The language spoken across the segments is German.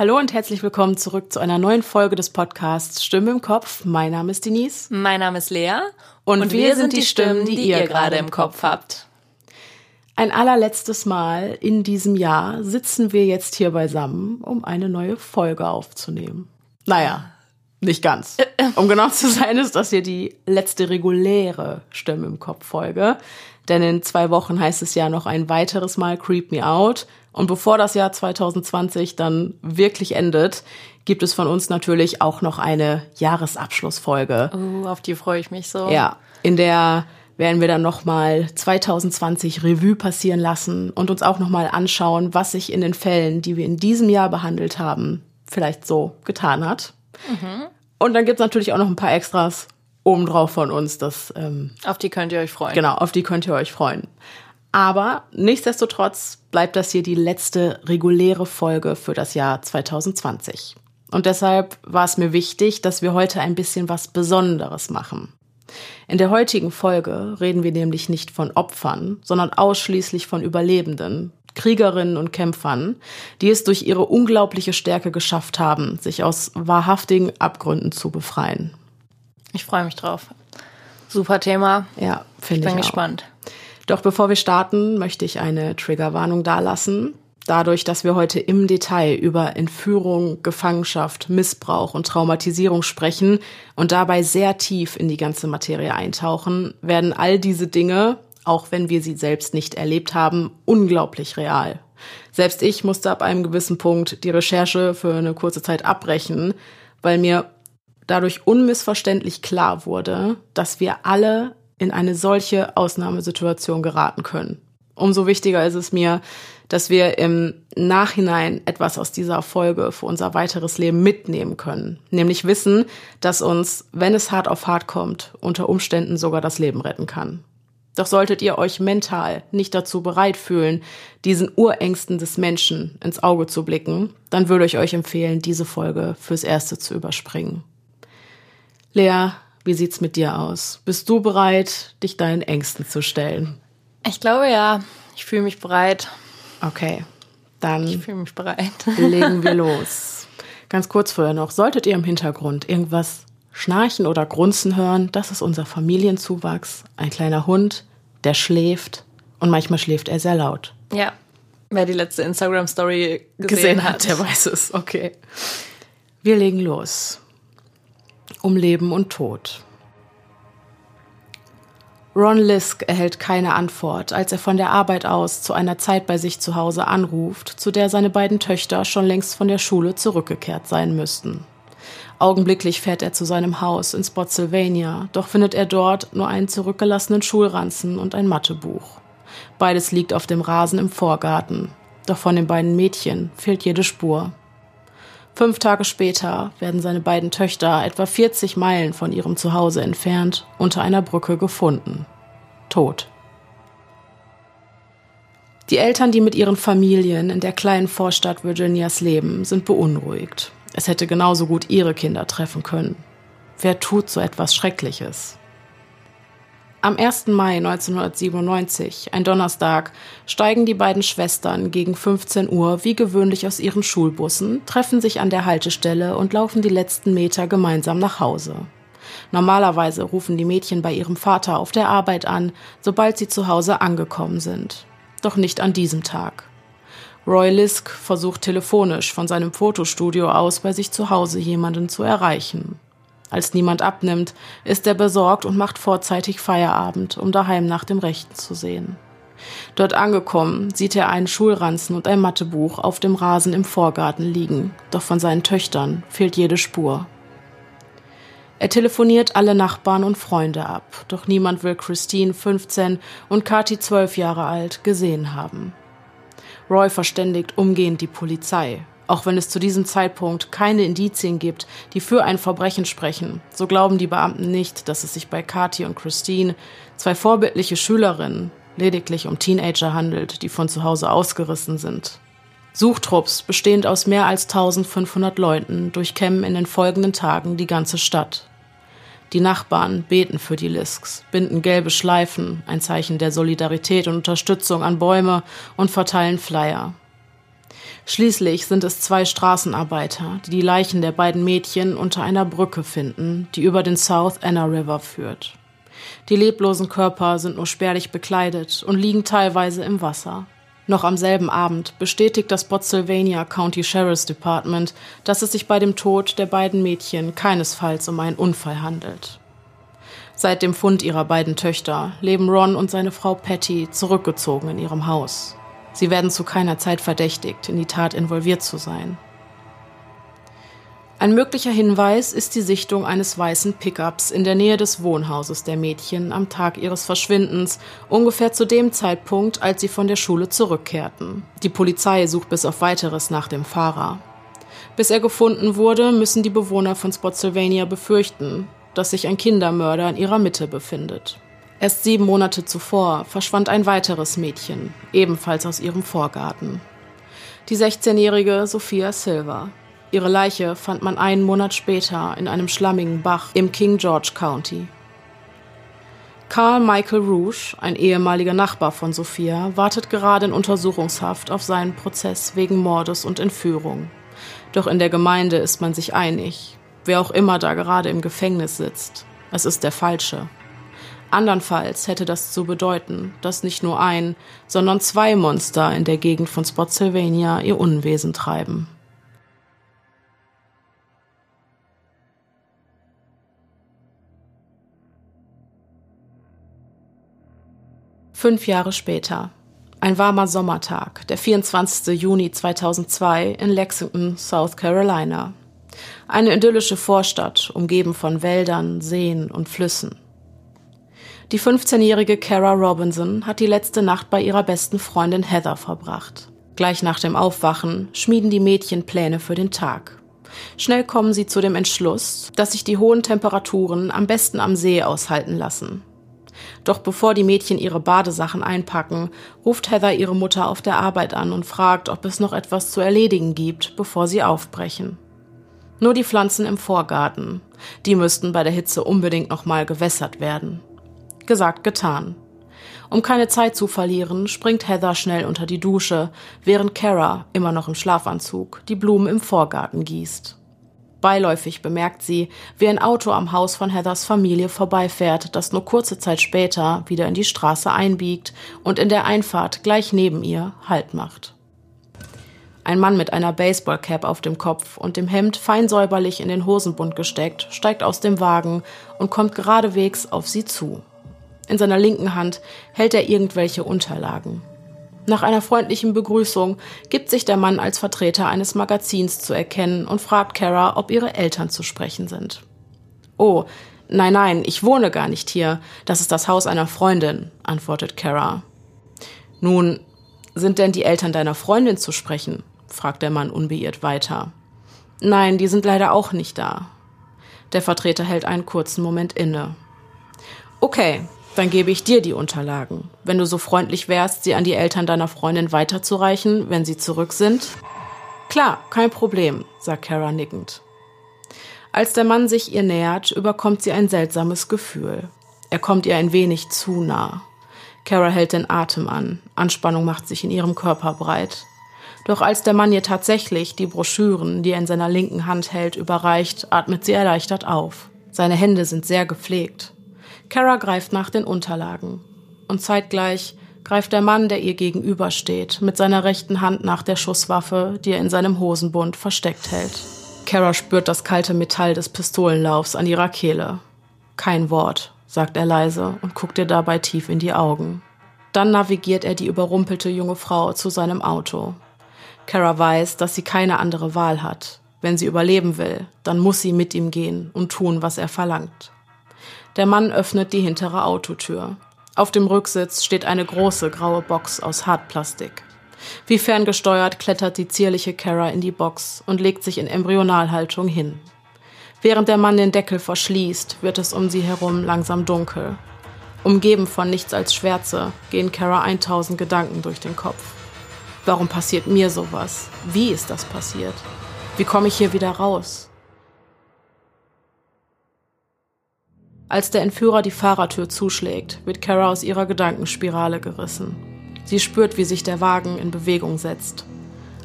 Hallo und herzlich willkommen zurück zu einer neuen Folge des Podcasts Stimme im Kopf. Mein Name ist Denise. Mein Name ist Lea. Und, und wir, wir, sind die Stimmen, die, die ihr gerade im Kopf habt. Ein allerletztes Mal in diesem Jahr sitzen wir jetzt hier beisammen, um eine neue Folge aufzunehmen. Naja, nicht ganz. Um genau zu sein, ist das hier die letzte reguläre Stimme im Kopf Folge. Denn in zwei Wochen heißt es ja noch ein weiteres Mal Creep Me Out. Und bevor das Jahr 2020 dann wirklich endet, gibt es von uns natürlich auch noch eine Jahresabschlussfolge. Uh, auf die freue ich mich so. Ja, in der werden wir dann nochmal 2020 Revue passieren lassen und uns auch nochmal anschauen, was sich in den Fällen, die wir in diesem Jahr behandelt haben, vielleicht so getan hat. Mhm. Und dann gibt es natürlich auch noch ein paar Extras obendrauf von uns. Das, ähm, auf die könnt ihr euch freuen. Genau, auf die könnt ihr euch freuen. Aber nichtsdestotrotz bleibt das hier die letzte reguläre Folge für das Jahr 2020. Und deshalb war es mir wichtig, dass wir heute ein bisschen was Besonderes machen. In der heutigen Folge reden wir nämlich nicht von Opfern, sondern ausschließlich von Überlebenden, Kriegerinnen und Kämpfern, die es durch ihre unglaubliche Stärke geschafft haben, sich aus wahrhaftigen Abgründen zu befreien. Ich freue mich drauf. Super Thema. Ja, finde ich. Bin gespannt. Doch bevor wir starten, möchte ich eine Triggerwarnung dalassen. Dadurch, dass wir heute im Detail über Entführung, Gefangenschaft, Missbrauch und Traumatisierung sprechen und dabei sehr tief in die ganze Materie eintauchen, werden all diese Dinge, auch wenn wir sie selbst nicht erlebt haben, unglaublich real. Selbst ich musste ab einem gewissen Punkt die Recherche für eine kurze Zeit abbrechen, weil mir dadurch unmissverständlich klar wurde, dass wir alle in eine solche Ausnahmesituation geraten können. Umso wichtiger ist es mir, dass wir im Nachhinein etwas aus dieser Folge für unser weiteres Leben mitnehmen können. Nämlich wissen, dass uns, wenn es hart auf hart kommt, unter Umständen sogar das Leben retten kann. Doch solltet ihr euch mental nicht dazu bereit fühlen, diesen Urängsten des Menschen ins Auge zu blicken, dann würde ich euch empfehlen, diese Folge fürs Erste zu überspringen. Lea, wie sieht's mit dir aus? Bist du bereit, dich deinen Ängsten zu stellen? Ich glaube ja. Ich fühle mich bereit. Okay, dann ich fühle mich bereit. legen wir los. Ganz kurz vorher noch, solltet ihr im Hintergrund irgendwas schnarchen oder grunzen hören, das ist unser Familienzuwachs, ein kleiner Hund, der schläft und manchmal schläft er sehr laut. Ja, wer die letzte Instagram Story gesehen, gesehen hat, der weiß es. Okay. Wir legen los um Leben und Tod. Ron Lisk erhält keine Antwort, als er von der Arbeit aus zu einer Zeit bei sich zu Hause anruft, zu der seine beiden Töchter schon längst von der Schule zurückgekehrt sein müssten. Augenblicklich fährt er zu seinem Haus in Spotsylvania, doch findet er dort nur einen zurückgelassenen Schulranzen und ein Mathebuch. Beides liegt auf dem Rasen im Vorgarten, doch von den beiden Mädchen fehlt jede Spur. Fünf Tage später werden seine beiden Töchter etwa 40 Meilen von ihrem Zuhause entfernt unter einer Brücke gefunden. Tot. Die Eltern, die mit ihren Familien in der kleinen Vorstadt Virginias leben, sind beunruhigt. Es hätte genauso gut ihre Kinder treffen können. Wer tut so etwas Schreckliches? Am 1. Mai 1997, ein Donnerstag, steigen die beiden Schwestern gegen 15 Uhr wie gewöhnlich aus ihren Schulbussen, treffen sich an der Haltestelle und laufen die letzten Meter gemeinsam nach Hause. Normalerweise rufen die Mädchen bei ihrem Vater auf der Arbeit an, sobald sie zu Hause angekommen sind. Doch nicht an diesem Tag. Roy Lisk versucht telefonisch von seinem Fotostudio aus bei sich zu Hause jemanden zu erreichen. Als niemand abnimmt, ist er besorgt und macht vorzeitig Feierabend, um daheim nach dem Rechten zu sehen. Dort angekommen, sieht er einen Schulranzen und ein Mathebuch auf dem Rasen im Vorgarten liegen, doch von seinen Töchtern fehlt jede Spur. Er telefoniert alle Nachbarn und Freunde ab, doch niemand will Christine 15 und Kathi 12 Jahre alt gesehen haben. Roy verständigt umgehend die Polizei, auch wenn es zu diesem Zeitpunkt keine Indizien gibt, die für ein Verbrechen sprechen, so glauben die Beamten nicht, dass es sich bei Kathi und Christine, zwei vorbildliche Schülerinnen, lediglich um Teenager handelt, die von zu Hause ausgerissen sind. Suchtrupps, bestehend aus mehr als 1500 Leuten, durchkämmen in den folgenden Tagen die ganze Stadt. Die Nachbarn beten für die Lisks, binden gelbe Schleifen, ein Zeichen der Solidarität und Unterstützung an Bäume und verteilen Flyer. Schließlich sind es zwei Straßenarbeiter, die die Leichen der beiden Mädchen unter einer Brücke finden, die über den South Anna River führt. Die leblosen Körper sind nur spärlich bekleidet und liegen teilweise im Wasser. Noch am selben Abend bestätigt das Spotsylvania County Sheriff's Department, dass es sich bei dem Tod der beiden Mädchen keinesfalls um einen Unfall handelt. Seit dem Fund ihrer beiden Töchter leben Ron und seine Frau Patty zurückgezogen in ihrem Haus. Sie werden zu keiner Zeit verdächtigt, in die Tat involviert zu sein. Ein möglicher Hinweis ist die Sichtung eines weißen Pickups in der Nähe des Wohnhauses der Mädchen am Tag ihres Verschwindens, ungefähr zu dem Zeitpunkt, als sie von der Schule zurückkehrten. Die Polizei sucht bis auf weiteres nach dem Fahrer. Bis er gefunden wurde, müssen die Bewohner von Spotsylvania befürchten, dass sich ein Kindermörder in ihrer Mitte befindet. Erst sieben Monate zuvor verschwand ein weiteres Mädchen, ebenfalls aus ihrem Vorgarten. Die 16-jährige Sophia Silver. Ihre Leiche fand man einen Monat später in einem schlammigen Bach im King George County. Carl Michael Rouge, ein ehemaliger Nachbar von Sophia, wartet gerade in Untersuchungshaft auf seinen Prozess wegen Mordes und Entführung. Doch in der Gemeinde ist man sich einig. Wer auch immer da gerade im Gefängnis sitzt, es ist der Falsche. Andernfalls hätte das zu bedeuten, dass nicht nur ein, sondern zwei Monster in der Gegend von Spotsylvania ihr Unwesen treiben. Fünf Jahre später. Ein warmer Sommertag, der 24. Juni 2002 in Lexington, South Carolina. Eine idyllische Vorstadt, umgeben von Wäldern, Seen und Flüssen. Die 15-jährige Kara Robinson hat die letzte Nacht bei ihrer besten Freundin Heather verbracht. Gleich nach dem Aufwachen schmieden die Mädchen Pläne für den Tag. Schnell kommen sie zu dem Entschluss, dass sich die hohen Temperaturen am besten am See aushalten lassen. Doch bevor die Mädchen ihre Badesachen einpacken, ruft Heather ihre Mutter auf der Arbeit an und fragt, ob es noch etwas zu erledigen gibt, bevor sie aufbrechen. Nur die Pflanzen im Vorgarten. Die müssten bei der Hitze unbedingt nochmal gewässert werden. Gesagt, getan. Um keine Zeit zu verlieren, springt Heather schnell unter die Dusche, während Kara, immer noch im Schlafanzug, die Blumen im Vorgarten gießt. Beiläufig bemerkt sie, wie ein Auto am Haus von Heathers Familie vorbeifährt, das nur kurze Zeit später wieder in die Straße einbiegt und in der Einfahrt gleich neben ihr Halt macht. Ein Mann mit einer Baseballcap auf dem Kopf und dem Hemd fein säuberlich in den Hosenbund gesteckt, steigt aus dem Wagen und kommt geradewegs auf sie zu. In seiner linken Hand hält er irgendwelche Unterlagen. Nach einer freundlichen Begrüßung gibt sich der Mann als Vertreter eines Magazins zu erkennen und fragt Kara, ob ihre Eltern zu sprechen sind. Oh, nein, nein, ich wohne gar nicht hier. Das ist das Haus einer Freundin, antwortet Kara. Nun, sind denn die Eltern deiner Freundin zu sprechen? fragt der Mann unbeirrt weiter. Nein, die sind leider auch nicht da. Der Vertreter hält einen kurzen Moment inne. Okay, dann gebe ich dir die Unterlagen. Wenn du so freundlich wärst, sie an die Eltern deiner Freundin weiterzureichen, wenn sie zurück sind. Klar, kein Problem, sagt Kara nickend. Als der Mann sich ihr nähert, überkommt sie ein seltsames Gefühl. Er kommt ihr ein wenig zu nah. Kara hält den Atem an. Anspannung macht sich in ihrem Körper breit. Doch als der Mann ihr tatsächlich die Broschüren, die er in seiner linken Hand hält, überreicht, atmet sie erleichtert auf. Seine Hände sind sehr gepflegt. Kara greift nach den Unterlagen. Und zeitgleich greift der Mann, der ihr gegenübersteht, mit seiner rechten Hand nach der Schusswaffe, die er in seinem Hosenbund versteckt hält. Kara spürt das kalte Metall des Pistolenlaufs an ihrer Kehle. Kein Wort, sagt er leise und guckt ihr dabei tief in die Augen. Dann navigiert er die überrumpelte junge Frau zu seinem Auto. Kara weiß, dass sie keine andere Wahl hat. Wenn sie überleben will, dann muss sie mit ihm gehen und tun, was er verlangt. Der Mann öffnet die hintere Autotür. Auf dem Rücksitz steht eine große graue Box aus Hartplastik. Wie ferngesteuert klettert die zierliche Kara in die Box und legt sich in Embryonalhaltung hin. Während der Mann den Deckel verschließt, wird es um sie herum langsam dunkel. Umgeben von nichts als Schwärze gehen Kara 1000 Gedanken durch den Kopf. Warum passiert mir sowas? Wie ist das passiert? Wie komme ich hier wieder raus? Als der Entführer die Fahrertür zuschlägt, wird Kara aus ihrer Gedankenspirale gerissen. Sie spürt, wie sich der Wagen in Bewegung setzt.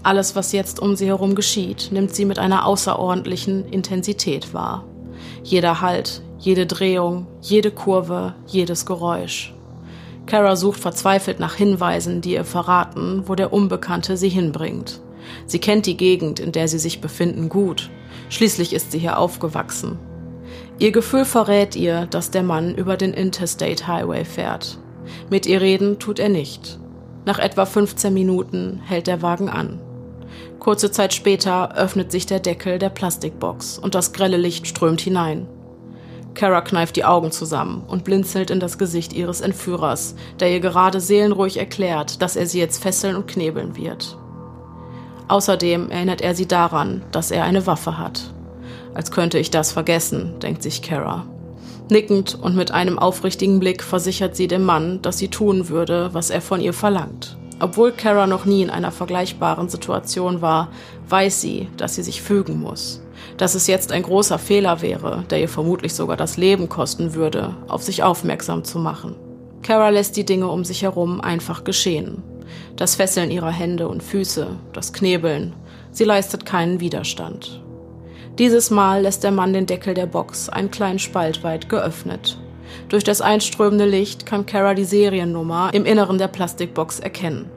Alles, was jetzt um sie herum geschieht, nimmt sie mit einer außerordentlichen Intensität wahr. Jeder Halt, jede Drehung, jede Kurve, jedes Geräusch. Kara sucht verzweifelt nach Hinweisen, die ihr verraten, wo der Unbekannte sie hinbringt. Sie kennt die Gegend, in der sie sich befinden, gut. Schließlich ist sie hier aufgewachsen. Ihr Gefühl verrät ihr, dass der Mann über den Interstate Highway fährt. Mit ihr reden tut er nicht. Nach etwa 15 Minuten hält der Wagen an. Kurze Zeit später öffnet sich der Deckel der Plastikbox und das grelle Licht strömt hinein. Kara kneift die Augen zusammen und blinzelt in das Gesicht ihres Entführers, der ihr gerade seelenruhig erklärt, dass er sie jetzt fesseln und knebeln wird. Außerdem erinnert er sie daran, dass er eine Waffe hat. Als könnte ich das vergessen, denkt sich Kara. Nickend und mit einem aufrichtigen Blick versichert sie dem Mann, dass sie tun würde, was er von ihr verlangt. Obwohl Kara noch nie in einer vergleichbaren Situation war, weiß sie, dass sie sich fügen muss. Dass es jetzt ein großer Fehler wäre, der ihr vermutlich sogar das Leben kosten würde, auf sich aufmerksam zu machen. Kara lässt die Dinge um sich herum einfach geschehen. Das Fesseln ihrer Hände und Füße, das Knebeln, sie leistet keinen Widerstand. Dieses Mal lässt der Mann den Deckel der Box einen kleinen Spalt weit geöffnet. Durch das einströmende Licht kann Kara die Seriennummer im Inneren der Plastikbox erkennen.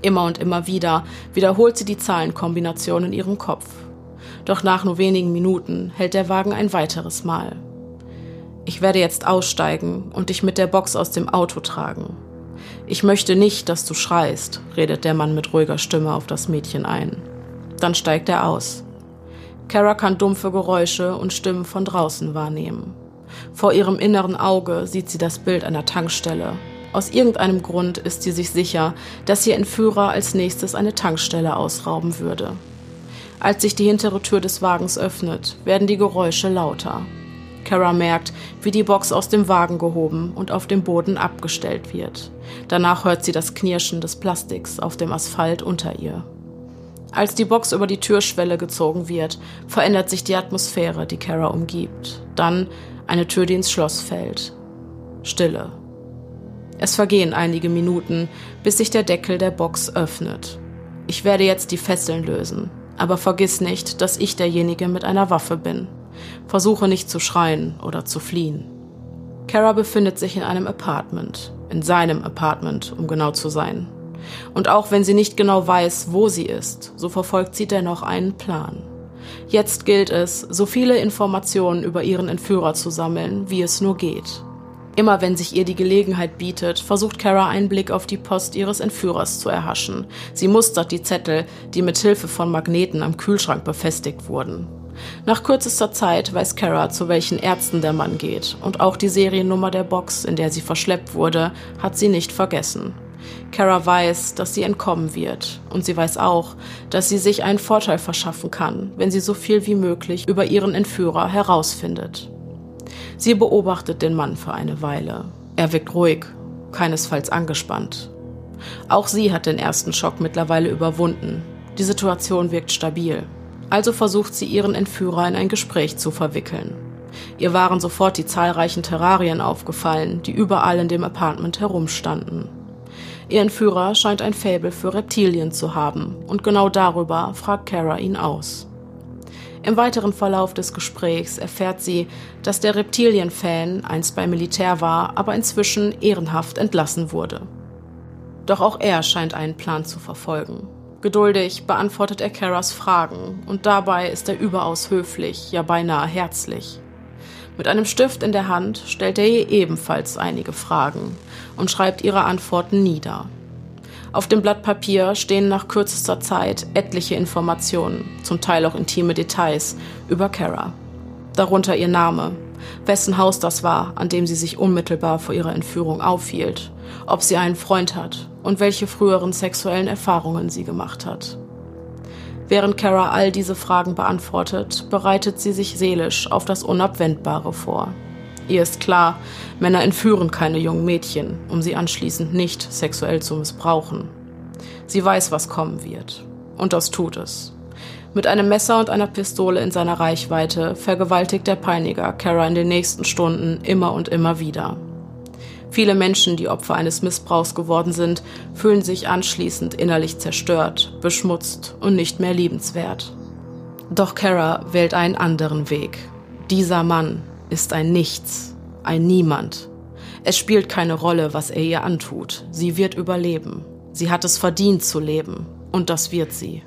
Immer und immer wieder wiederholt sie die Zahlenkombination in ihrem Kopf. Doch nach nur wenigen Minuten hält der Wagen ein weiteres Mal. Ich werde jetzt aussteigen und dich mit der Box aus dem Auto tragen. Ich möchte nicht, dass du schreist, redet der Mann mit ruhiger Stimme auf das Mädchen ein. Dann steigt er aus. Kara kann dumpfe Geräusche und Stimmen von draußen wahrnehmen. Vor ihrem inneren Auge sieht sie das Bild einer Tankstelle. Aus irgendeinem Grund ist sie sich sicher, dass ihr Entführer als nächstes eine Tankstelle ausrauben würde. Als sich die hintere Tür des Wagens öffnet, werden die Geräusche lauter. Kara merkt, wie die Box aus dem Wagen gehoben und auf dem Boden abgestellt wird. Danach hört sie das Knirschen des Plastiks auf dem Asphalt unter ihr. Als die Box über die Türschwelle gezogen wird, verändert sich die Atmosphäre, die Kara umgibt. Dann eine Tür, die ins Schloss fällt. Stille. Es vergehen einige Minuten, bis sich der Deckel der Box öffnet. Ich werde jetzt die Fesseln lösen, aber vergiss nicht, dass ich derjenige mit einer Waffe bin. Versuche nicht zu schreien oder zu fliehen. Kara befindet sich in einem Apartment, in seinem Apartment, um genau zu sein. Und auch wenn sie nicht genau weiß, wo sie ist, so verfolgt sie dennoch einen Plan. Jetzt gilt es, so viele Informationen über ihren Entführer zu sammeln, wie es nur geht. Immer wenn sich ihr die Gelegenheit bietet, versucht Kara einen Blick auf die Post ihres Entführers zu erhaschen. Sie mustert die Zettel, die mit Hilfe von Magneten am Kühlschrank befestigt wurden. Nach kürzester Zeit weiß Kara, zu welchen Ärzten der Mann geht, und auch die Seriennummer der Box, in der sie verschleppt wurde, hat sie nicht vergessen. Kara weiß, dass sie entkommen wird, und sie weiß auch, dass sie sich einen Vorteil verschaffen kann, wenn sie so viel wie möglich über ihren Entführer herausfindet. Sie beobachtet den Mann für eine Weile. Er wirkt ruhig, keinesfalls angespannt. Auch sie hat den ersten Schock mittlerweile überwunden. Die Situation wirkt stabil. Also versucht sie ihren Entführer in ein Gespräch zu verwickeln. Ihr waren sofort die zahlreichen Terrarien aufgefallen, die überall in dem Apartment herumstanden. Ihr Entführer scheint ein Faible für Reptilien zu haben und genau darüber fragt Kara ihn aus. Im weiteren Verlauf des Gesprächs erfährt sie, dass der Reptilien-Fan einst beim Militär war, aber inzwischen ehrenhaft entlassen wurde. Doch auch er scheint einen Plan zu verfolgen. Geduldig beantwortet er Karas Fragen und dabei ist er überaus höflich, ja beinahe herzlich. Mit einem Stift in der Hand stellt er ihr ebenfalls einige Fragen und schreibt ihre Antworten nieder. Auf dem Blatt Papier stehen nach kürzester Zeit etliche Informationen, zum Teil auch intime Details, über Kara. Darunter ihr Name, wessen Haus das war, an dem sie sich unmittelbar vor ihrer Entführung aufhielt, ob sie einen Freund hat und welche früheren sexuellen Erfahrungen sie gemacht hat. Während Kara all diese Fragen beantwortet, bereitet sie sich seelisch auf das Unabwendbare vor. Ihr ist klar, Männer entführen keine jungen Mädchen, um sie anschließend nicht sexuell zu missbrauchen. Sie weiß, was kommen wird. Und das tut es. Mit einem Messer und einer Pistole in seiner Reichweite vergewaltigt der Peiniger Kara in den nächsten Stunden immer und immer wieder. Viele Menschen, die Opfer eines Missbrauchs geworden sind, fühlen sich anschließend innerlich zerstört, beschmutzt und nicht mehr liebenswert. Doch Kara wählt einen anderen Weg. Dieser Mann ist ein Nichts, ein Niemand. Es spielt keine Rolle, was er ihr antut. Sie wird überleben. Sie hat es verdient zu leben. Und das wird sie.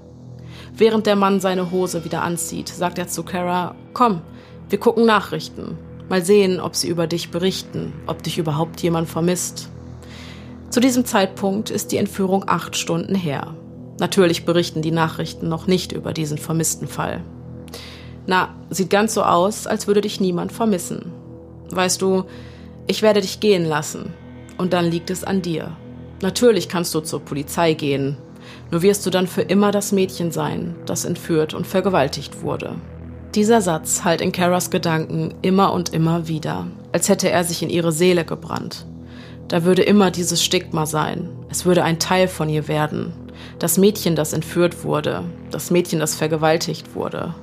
Während der Mann seine Hose wieder anzieht, sagt er zu Kara, komm, wir gucken Nachrichten. Mal sehen, ob sie über dich berichten, ob dich überhaupt jemand vermisst. Zu diesem Zeitpunkt ist die Entführung acht Stunden her. Natürlich berichten die Nachrichten noch nicht über diesen vermissten Fall. Na, sieht ganz so aus, als würde dich niemand vermissen. Weißt du, ich werde dich gehen lassen. Und dann liegt es an dir. Natürlich kannst du zur Polizei gehen. Nur wirst du dann für immer das Mädchen sein, das entführt und vergewaltigt wurde. Dieser Satz hallt in Caras Gedanken immer und immer wieder, als hätte er sich in ihre Seele gebrannt. Da würde immer dieses Stigma sein. Es würde ein Teil von ihr werden. Das Mädchen, das entführt wurde. Das Mädchen, das vergewaltigt wurde.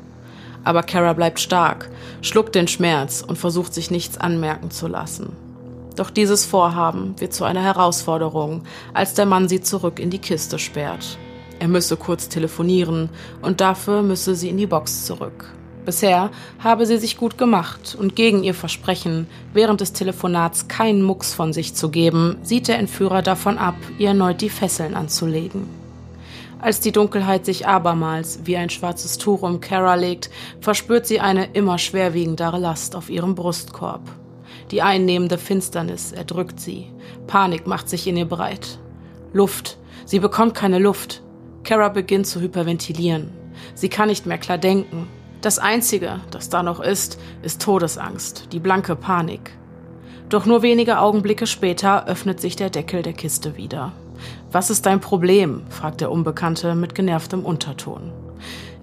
Aber Kara bleibt stark, schluckt den Schmerz und versucht sich nichts anmerken zu lassen. Doch dieses Vorhaben wird zu einer Herausforderung, als der Mann sie zurück in die Kiste sperrt. Er müsse kurz telefonieren und dafür müsse sie in die Box zurück. Bisher habe sie sich gut gemacht und gegen ihr Versprechen, während des Telefonats keinen Mucks von sich zu geben, sieht der Entführer davon ab, ihr erneut die Fesseln anzulegen. Als die Dunkelheit sich abermals wie ein schwarzes Tuch um Kara legt, verspürt sie eine immer schwerwiegendere Last auf ihrem Brustkorb. Die einnehmende Finsternis erdrückt sie. Panik macht sich in ihr breit. Luft. Sie bekommt keine Luft. Kara beginnt zu hyperventilieren. Sie kann nicht mehr klar denken. Das Einzige, das da noch ist, ist Todesangst, die blanke Panik. Doch nur wenige Augenblicke später öffnet sich der Deckel der Kiste wieder. Was ist dein Problem? fragt der Unbekannte mit genervtem Unterton.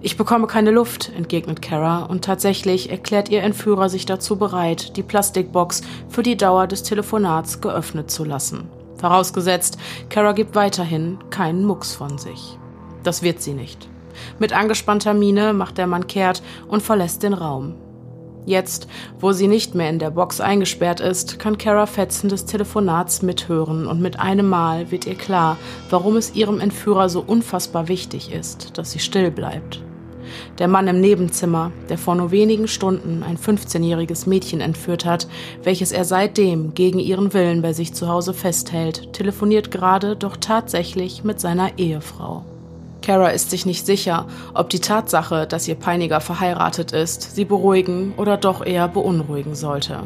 Ich bekomme keine Luft, entgegnet Kara, und tatsächlich erklärt ihr Entführer sich dazu bereit, die Plastikbox für die Dauer des Telefonats geöffnet zu lassen. Vorausgesetzt, Kara gibt weiterhin keinen Mucks von sich. Das wird sie nicht. Mit angespannter Miene macht der Mann kehrt und verlässt den Raum. Jetzt, wo sie nicht mehr in der Box eingesperrt ist, kann Kara Fetzen des Telefonats mithören und mit einem Mal wird ihr klar, warum es ihrem Entführer so unfassbar wichtig ist, dass sie still bleibt. Der Mann im Nebenzimmer, der vor nur wenigen Stunden ein 15-jähriges Mädchen entführt hat, welches er seitdem gegen ihren Willen bei sich zu Hause festhält, telefoniert gerade doch tatsächlich mit seiner Ehefrau. Kara ist sich nicht sicher, ob die Tatsache, dass ihr Peiniger verheiratet ist, sie beruhigen oder doch eher beunruhigen sollte.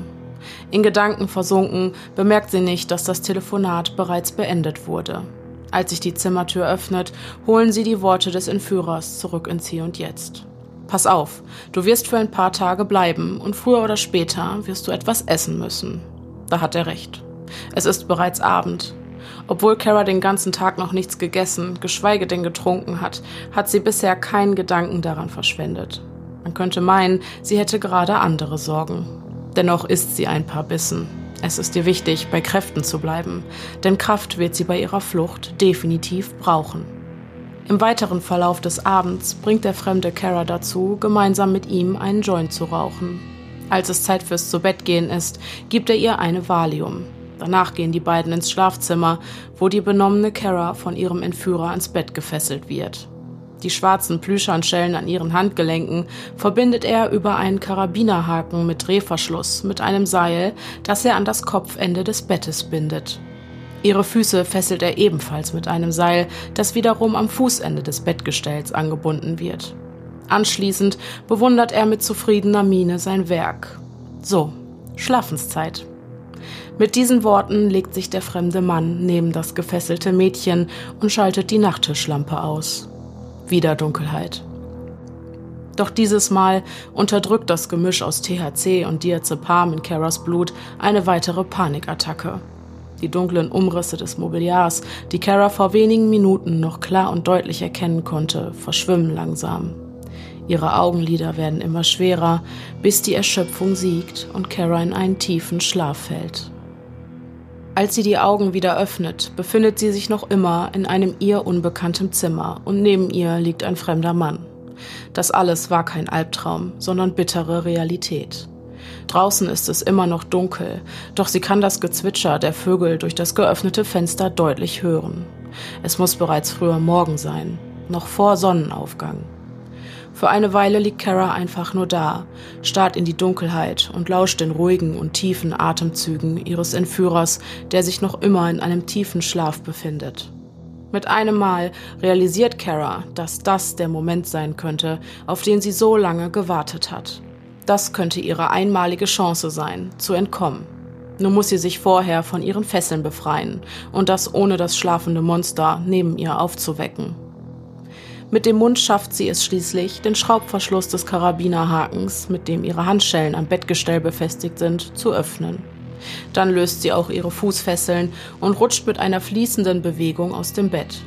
In Gedanken versunken, bemerkt sie nicht, dass das Telefonat bereits beendet wurde. Als sich die Zimmertür öffnet, holen sie die Worte des Entführers zurück ins Hier und Jetzt. Pass auf, du wirst für ein paar Tage bleiben und früher oder später wirst du etwas essen müssen. Da hat er recht. Es ist bereits Abend obwohl Kara den ganzen Tag noch nichts gegessen, geschweige denn getrunken hat, hat sie bisher keinen Gedanken daran verschwendet. Man könnte meinen, sie hätte gerade andere Sorgen. Dennoch isst sie ein paar Bissen. Es ist ihr wichtig, bei Kräften zu bleiben, denn Kraft wird sie bei ihrer Flucht definitiv brauchen. Im weiteren Verlauf des Abends bringt der fremde Kara dazu, gemeinsam mit ihm einen Joint zu rauchen. Als es Zeit fürs Zubettgehen ist, gibt er ihr eine Valium. Danach gehen die beiden ins Schlafzimmer, wo die benommene Kara von ihrem Entführer ans Bett gefesselt wird. Die schwarzen Plüschhandschellen an ihren Handgelenken verbindet er über einen Karabinerhaken mit Drehverschluss mit einem Seil, das er an das Kopfende des Bettes bindet. Ihre Füße fesselt er ebenfalls mit einem Seil, das wiederum am Fußende des Bettgestells angebunden wird. Anschließend bewundert er mit zufriedener Miene sein Werk. So, Schlafenszeit. Mit diesen Worten legt sich der fremde Mann neben das gefesselte Mädchen und schaltet die Nachttischlampe aus. Wieder Dunkelheit. Doch dieses Mal unterdrückt das Gemisch aus THC und Diazepam in Caras Blut eine weitere Panikattacke. Die dunklen Umrisse des Mobiliars, die Kara vor wenigen Minuten noch klar und deutlich erkennen konnte, verschwimmen langsam. Ihre Augenlider werden immer schwerer, bis die Erschöpfung siegt und Kara in einen tiefen Schlaf fällt. Als sie die Augen wieder öffnet, befindet sie sich noch immer in einem ihr unbekanntem Zimmer und neben ihr liegt ein fremder Mann. Das alles war kein Albtraum, sondern bittere Realität. Draußen ist es immer noch dunkel, doch sie kann das Gezwitscher der Vögel durch das geöffnete Fenster deutlich hören. Es muss bereits früher Morgen sein, noch vor Sonnenaufgang. Für eine Weile liegt Kara einfach nur da, starrt in die Dunkelheit und lauscht den ruhigen und tiefen Atemzügen ihres Entführers, der sich noch immer in einem tiefen Schlaf befindet. Mit einem Mal realisiert Kara, dass das der Moment sein könnte, auf den sie so lange gewartet hat. Das könnte ihre einmalige Chance sein, zu entkommen. Nur muss sie sich vorher von ihren Fesseln befreien und das ohne das schlafende Monster neben ihr aufzuwecken. Mit dem Mund schafft sie es schließlich, den Schraubverschluss des Karabinerhakens, mit dem ihre Handschellen am Bettgestell befestigt sind, zu öffnen. Dann löst sie auch ihre Fußfesseln und rutscht mit einer fließenden Bewegung aus dem Bett.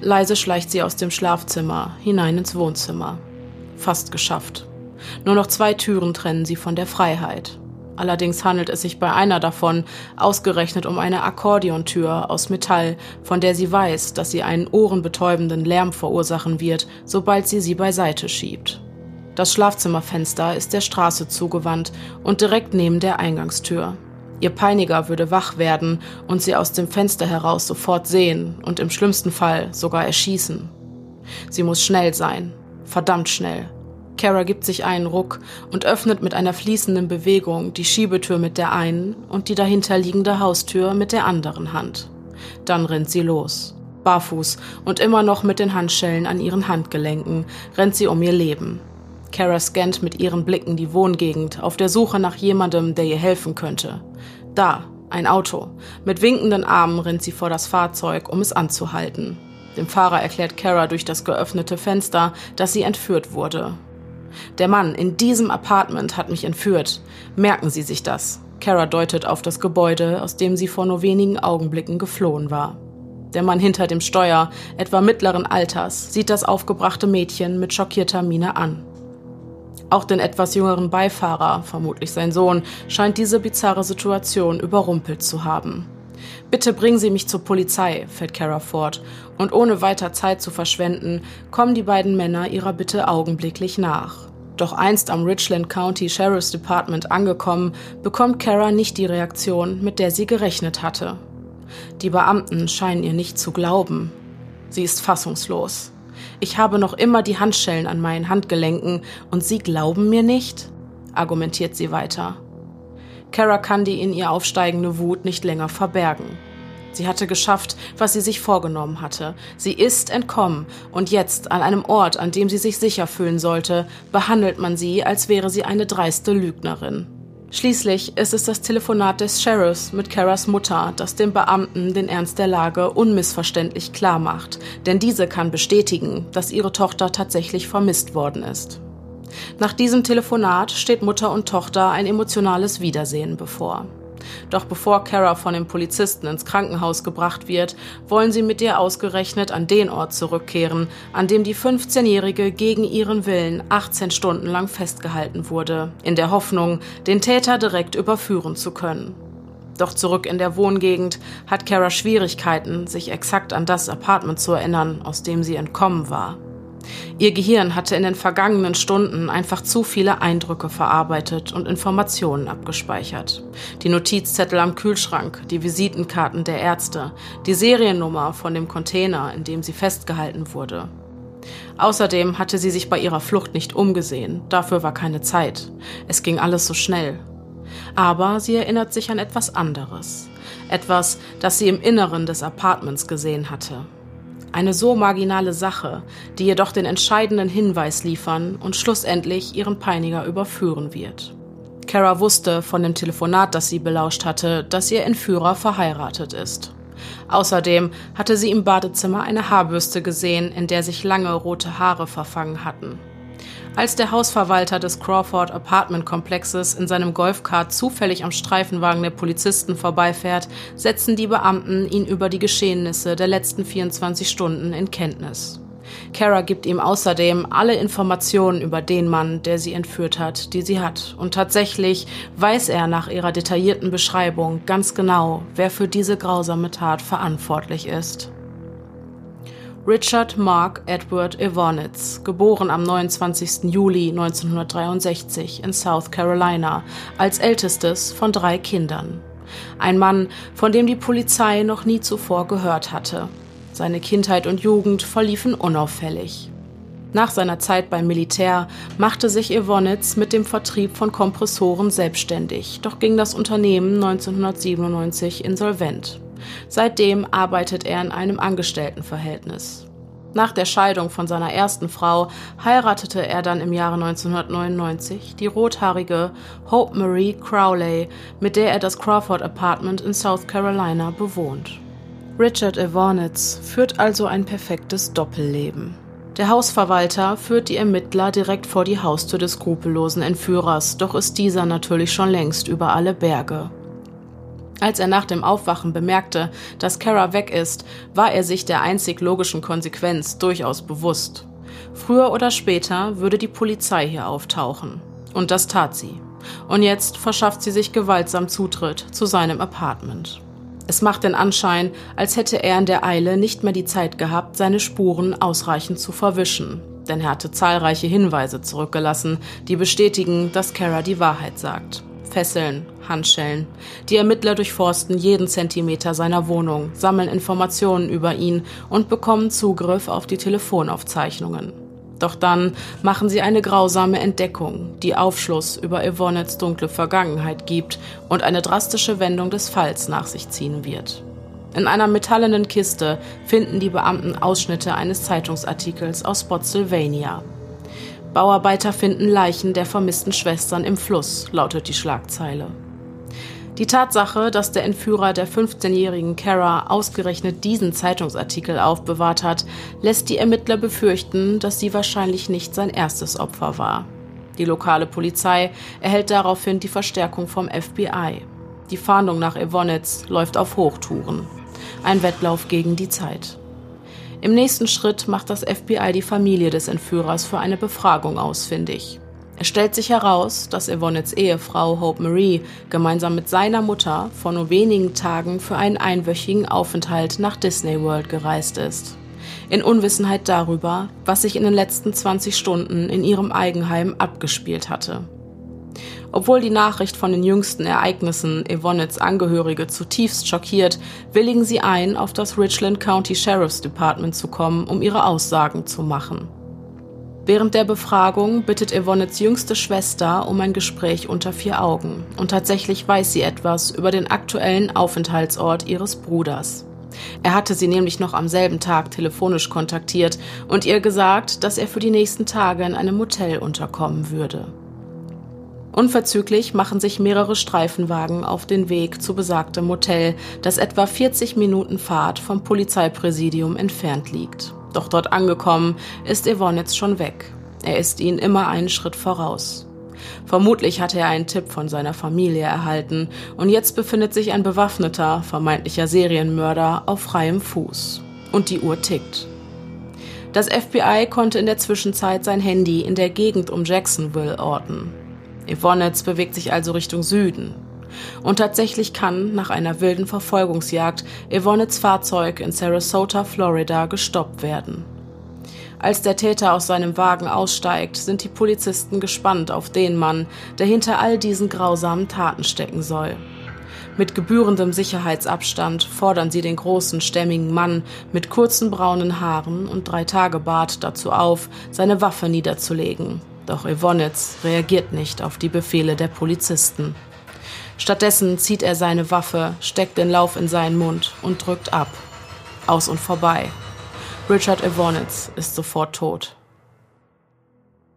Leise schleicht sie aus dem Schlafzimmer hinein ins Wohnzimmer. Fast geschafft. Nur noch zwei Türen trennen sie von der Freiheit. Allerdings handelt es sich bei einer davon ausgerechnet um eine Akkordeontür aus Metall, von der sie weiß, dass sie einen ohrenbetäubenden Lärm verursachen wird, sobald sie sie beiseite schiebt. Das Schlafzimmerfenster ist der Straße zugewandt und direkt neben der Eingangstür. Ihr Peiniger würde wach werden und sie aus dem Fenster heraus sofort sehen und im schlimmsten Fall sogar erschießen. Sie muss schnell sein, verdammt schnell. Kara gibt sich einen Ruck und öffnet mit einer fließenden Bewegung die Schiebetür mit der einen und die dahinterliegende Haustür mit der anderen Hand. Dann rennt sie los. Barfuß und immer noch mit den Handschellen an ihren Handgelenken rennt sie um ihr Leben. Kara scannt mit ihren Blicken die Wohngegend auf der Suche nach jemandem, der ihr helfen könnte. Da, ein Auto. Mit winkenden Armen rennt sie vor das Fahrzeug, um es anzuhalten. Dem Fahrer erklärt Kara durch das geöffnete Fenster, dass sie entführt wurde. Der Mann in diesem Apartment hat mich entführt. Merken Sie sich das. Kara deutet auf das Gebäude, aus dem sie vor nur wenigen Augenblicken geflohen war. Der Mann hinter dem Steuer, etwa mittleren Alters, sieht das aufgebrachte Mädchen mit schockierter Miene an. Auch den etwas jüngeren Beifahrer, vermutlich sein Sohn, scheint diese bizarre Situation überrumpelt zu haben. Bitte bringen Sie mich zur Polizei, fährt Kara fort, und ohne weiter Zeit zu verschwenden, kommen die beiden Männer ihrer Bitte augenblicklich nach. Doch einst am Richland County Sheriff's Department angekommen, bekommt Kara nicht die Reaktion, mit der sie gerechnet hatte. Die Beamten scheinen ihr nicht zu glauben. Sie ist fassungslos. Ich habe noch immer die Handschellen an meinen Handgelenken und Sie glauben mir nicht? argumentiert sie weiter. Kara kann die in ihr aufsteigende Wut nicht länger verbergen. Sie hatte geschafft, was sie sich vorgenommen hatte. Sie ist entkommen und jetzt an einem Ort, an dem sie sich sicher fühlen sollte, behandelt man sie, als wäre sie eine dreiste Lügnerin. Schließlich ist es das Telefonat des Sheriffs mit Karas Mutter, das dem Beamten den Ernst der Lage unmissverständlich klar macht, denn diese kann bestätigen, dass ihre Tochter tatsächlich vermisst worden ist. Nach diesem Telefonat steht Mutter und Tochter ein emotionales Wiedersehen bevor. Doch bevor Kara von den Polizisten ins Krankenhaus gebracht wird, wollen sie mit ihr ausgerechnet an den Ort zurückkehren, an dem die 15-Jährige gegen ihren Willen 18 Stunden lang festgehalten wurde, in der Hoffnung, den Täter direkt überführen zu können. Doch zurück in der Wohngegend hat Kara Schwierigkeiten, sich exakt an das Apartment zu erinnern, aus dem sie entkommen war. Ihr Gehirn hatte in den vergangenen Stunden einfach zu viele Eindrücke verarbeitet und Informationen abgespeichert. Die Notizzettel am Kühlschrank, die Visitenkarten der Ärzte, die Seriennummer von dem Container, in dem sie festgehalten wurde. Außerdem hatte sie sich bei ihrer Flucht nicht umgesehen, dafür war keine Zeit. Es ging alles so schnell. Aber sie erinnert sich an etwas anderes. Etwas, das sie im Inneren des Apartments gesehen hatte. Eine so marginale Sache, die jedoch den entscheidenden Hinweis liefern und schlussendlich ihren Peiniger überführen wird. Kara wusste von dem Telefonat, das sie belauscht hatte, dass ihr Entführer verheiratet ist. Außerdem hatte sie im Badezimmer eine Haarbürste gesehen, in der sich lange rote Haare verfangen hatten. Als der Hausverwalter des Crawford Apartment Komplexes in seinem Golfkart zufällig am Streifenwagen der Polizisten vorbeifährt, setzen die Beamten ihn über die Geschehnisse der letzten 24 Stunden in Kenntnis. Kara gibt ihm außerdem alle Informationen über den Mann, der sie entführt hat, die sie hat. Und tatsächlich weiß er nach ihrer detaillierten Beschreibung ganz genau, wer für diese grausame Tat verantwortlich ist. Richard Mark Edward Evonitz, geboren am 29. Juli 1963 in South Carolina, als ältestes von drei Kindern. Ein Mann, von dem die Polizei noch nie zuvor gehört hatte. Seine Kindheit und Jugend verliefen unauffällig. Nach seiner Zeit beim Militär machte sich Evonitz mit dem Vertrieb von Kompressoren selbstständig, doch ging das Unternehmen 1997 insolvent. Seitdem arbeitet er in einem Angestelltenverhältnis. Nach der Scheidung von seiner ersten Frau heiratete er dann im Jahre 1999 die rothaarige Hope Marie Crowley, mit der er das Crawford Apartment in South Carolina bewohnt. Richard Evonitz führt also ein perfektes Doppelleben. Der Hausverwalter führt die Ermittler direkt vor die Haustür des skrupellosen Entführers, doch ist dieser natürlich schon längst über alle Berge. Als er nach dem Aufwachen bemerkte, dass Kara weg ist, war er sich der einzig logischen Konsequenz durchaus bewusst. Früher oder später würde die Polizei hier auftauchen. Und das tat sie. Und jetzt verschafft sie sich gewaltsam Zutritt zu seinem Apartment. Es macht den Anschein, als hätte er in der Eile nicht mehr die Zeit gehabt, seine Spuren ausreichend zu verwischen. Denn er hatte zahlreiche Hinweise zurückgelassen, die bestätigen, dass Kara die Wahrheit sagt. Fesseln, Handschellen. Die Ermittler durchforsten jeden Zentimeter seiner Wohnung, sammeln Informationen über ihn und bekommen Zugriff auf die Telefonaufzeichnungen. Doch dann machen sie eine grausame Entdeckung, die Aufschluss über Yvonnets dunkle Vergangenheit gibt und eine drastische Wendung des Falls nach sich ziehen wird. In einer metallenen Kiste finden die Beamten Ausschnitte eines Zeitungsartikels aus Spotsylvania. Bauarbeiter finden Leichen der vermissten Schwestern im Fluss, lautet die Schlagzeile. Die Tatsache, dass der Entführer der 15-jährigen Kara ausgerechnet diesen Zeitungsartikel aufbewahrt hat, lässt die Ermittler befürchten, dass sie wahrscheinlich nicht sein erstes Opfer war. Die lokale Polizei erhält daraufhin die Verstärkung vom FBI. Die Fahndung nach Evonitz läuft auf Hochtouren. Ein Wettlauf gegen die Zeit. Im nächsten Schritt macht das FBI die Familie des Entführers für eine Befragung ausfindig. Es stellt sich heraus, dass Yvonne's Ehefrau Hope Marie gemeinsam mit seiner Mutter vor nur wenigen Tagen für einen einwöchigen Aufenthalt nach Disney World gereist ist. In Unwissenheit darüber, was sich in den letzten 20 Stunden in ihrem Eigenheim abgespielt hatte. Obwohl die Nachricht von den jüngsten Ereignissen Yvonnets Angehörige zutiefst schockiert, willigen sie ein, auf das Richland County Sheriff's Department zu kommen, um ihre Aussagen zu machen. Während der Befragung bittet Yvonnets jüngste Schwester um ein Gespräch unter vier Augen und tatsächlich weiß sie etwas über den aktuellen Aufenthaltsort ihres Bruders. Er hatte sie nämlich noch am selben Tag telefonisch kontaktiert und ihr gesagt, dass er für die nächsten Tage in einem Motel unterkommen würde. Unverzüglich machen sich mehrere Streifenwagen auf den Weg zu besagtem Motel, das etwa 40 Minuten Fahrt vom Polizeipräsidium entfernt liegt. Doch dort angekommen ist Evonitz schon weg. Er ist ihnen immer einen Schritt voraus. Vermutlich hatte er einen Tipp von seiner Familie erhalten und jetzt befindet sich ein bewaffneter, vermeintlicher Serienmörder auf freiem Fuß. Und die Uhr tickt. Das FBI konnte in der Zwischenzeit sein Handy in der Gegend um Jacksonville orten. Evonitz bewegt sich also Richtung Süden. Und tatsächlich kann nach einer wilden Verfolgungsjagd Evonitz Fahrzeug in Sarasota, Florida, gestoppt werden. Als der Täter aus seinem Wagen aussteigt, sind die Polizisten gespannt auf den Mann, der hinter all diesen grausamen Taten stecken soll. Mit gebührendem Sicherheitsabstand fordern sie den großen, stämmigen Mann mit kurzen braunen Haaren und drei Tage Bart dazu auf, seine Waffe niederzulegen doch Evonitz reagiert nicht auf die Befehle der Polizisten. Stattdessen zieht er seine Waffe, steckt den Lauf in seinen Mund und drückt ab. Aus und vorbei. Richard Evonitz ist sofort tot.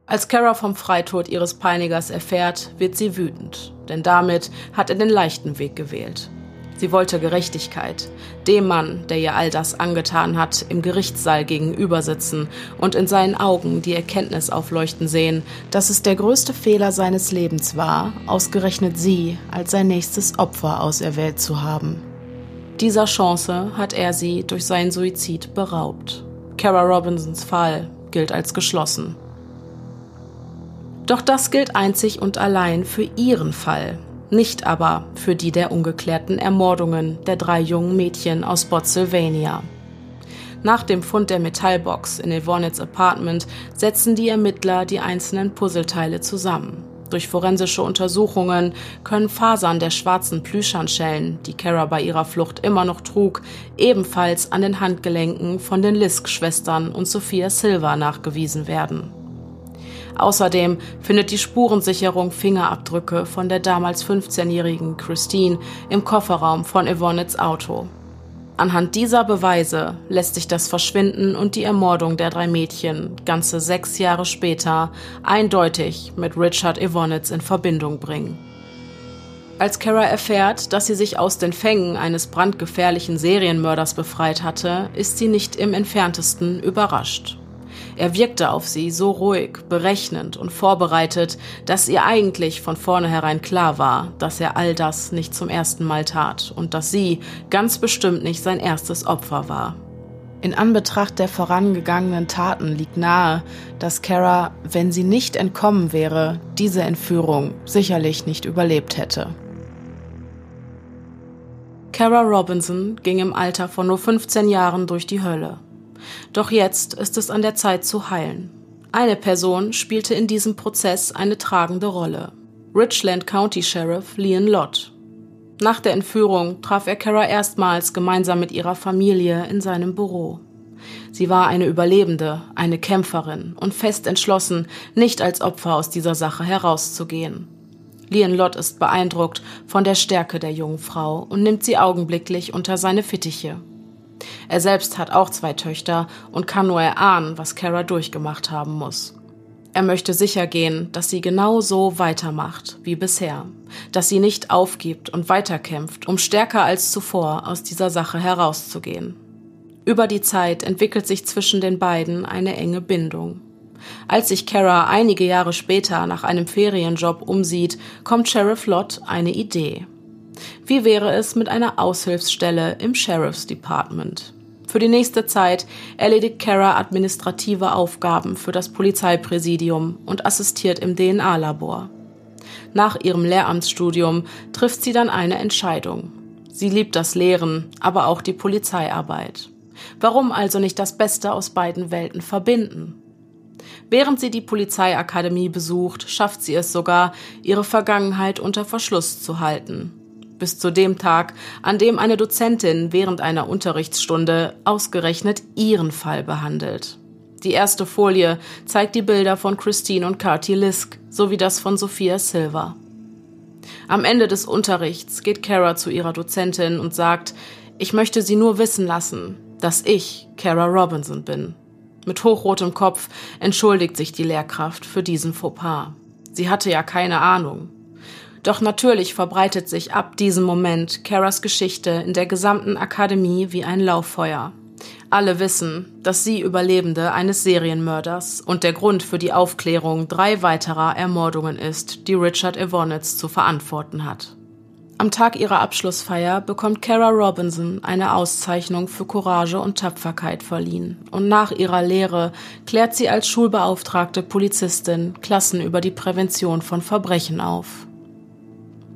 Als Kara vom Freitod ihres Peinigers erfährt, wird sie wütend, denn damit hat er den leichten Weg gewählt. Sie wollte Gerechtigkeit, dem Mann, der ihr all das angetan hat, im Gerichtssaal gegenüber sitzen und in seinen Augen die Erkenntnis aufleuchten sehen, dass es der größte Fehler seines Lebens war, ausgerechnet sie als sein nächstes Opfer auserwählt zu haben. Dieser Chance hat er sie durch seinen Suizid beraubt. Kara Robinsons Fall gilt als geschlossen. Doch das gilt einzig und allein für ihren Fall, nicht aber für die der ungeklärten Ermordungen der drei jungen Mädchen aus Spotsylvania. Nach dem Fund der Metallbox in Yvonnets Apartment setzen die Ermittler die einzelnen Puzzleteile zusammen. Durch forensische Untersuchungen können Fasern der schwarzen Plüschhandschellen, die Kara bei ihrer Flucht immer noch trug, ebenfalls an den Handgelenken von den Lisk-Schwestern und Sophia Silva nachgewiesen werden. Außerdem findet die Spurensicherung Fingerabdrücke von der damals 15-jährigen Christine im Kofferraum von Yvonnets Auto. Anhand dieser Beweise lässt sich das Verschwinden und die Ermordung der drei Mädchen ganze sechs Jahre später eindeutig mit Richard Evonitz in Verbindung bringen. Als Kara erfährt, dass sie sich aus den Fängen eines brandgefährlichen Serienmörders befreit hatte, ist sie nicht im entferntesten überrascht. Er wirkte auf sie so ruhig, berechnend und vorbereitet, dass ihr eigentlich von vornherein klar war, dass er all das nicht zum ersten Mal tat und dass sie ganz bestimmt nicht sein erstes Opfer war. In Anbetracht der vorangegangenen Taten liegt nahe, dass Kara, wenn sie nicht entkommen wäre, diese Entführung sicherlich nicht überlebt hätte. Kara Robinson ging im Alter von nur 15 Jahren durch die Hölle. Doch jetzt ist es an der Zeit zu heilen. Eine Person spielte in diesem Prozess eine tragende Rolle. Richland County Sheriff Leon Lott. Nach der Entführung traf er Kara erstmals gemeinsam mit ihrer Familie in seinem Büro. Sie war eine Überlebende, eine Kämpferin und fest entschlossen, nicht als Opfer aus dieser Sache herauszugehen. Leon Lott ist beeindruckt von der Stärke der jungen Frau und nimmt sie augenblicklich unter seine Fittiche. Er selbst hat auch zwei Töchter und kann nur erahnen, was Kara durchgemacht haben muss. Er möchte sicher gehen, dass sie genau so weitermacht wie bisher, dass sie nicht aufgibt und weiterkämpft, um stärker als zuvor aus dieser Sache herauszugehen. Über die Zeit entwickelt sich zwischen den beiden eine enge Bindung. Als sich Kara einige Jahre später nach einem Ferienjob umsieht, kommt Sheriff Lott eine Idee. Wie wäre es mit einer Aushilfsstelle im Sheriff's Department? Für die nächste Zeit erledigt Kara administrative Aufgaben für das Polizeipräsidium und assistiert im DNA-Labor. Nach ihrem Lehramtsstudium trifft sie dann eine Entscheidung. Sie liebt das Lehren, aber auch die Polizeiarbeit. Warum also nicht das Beste aus beiden Welten verbinden? Während sie die Polizeiakademie besucht, schafft sie es sogar, ihre Vergangenheit unter Verschluss zu halten bis zu dem Tag, an dem eine Dozentin während einer Unterrichtsstunde ausgerechnet ihren Fall behandelt. Die erste Folie zeigt die Bilder von Christine und Carty Lisk sowie das von Sophia Silver. Am Ende des Unterrichts geht Kara zu ihrer Dozentin und sagt, ich möchte sie nur wissen lassen, dass ich Kara Robinson bin. Mit hochrotem Kopf entschuldigt sich die Lehrkraft für diesen Fauxpas. Sie hatte ja keine Ahnung. Doch natürlich verbreitet sich ab diesem Moment Karas Geschichte in der gesamten Akademie wie ein Lauffeuer. Alle wissen, dass sie Überlebende eines Serienmörders und der Grund für die Aufklärung drei weiterer Ermordungen ist, die Richard Evonitz zu verantworten hat. Am Tag ihrer Abschlussfeier bekommt Kara Robinson eine Auszeichnung für Courage und Tapferkeit verliehen und nach ihrer Lehre klärt sie als schulbeauftragte Polizistin Klassen über die Prävention von Verbrechen auf.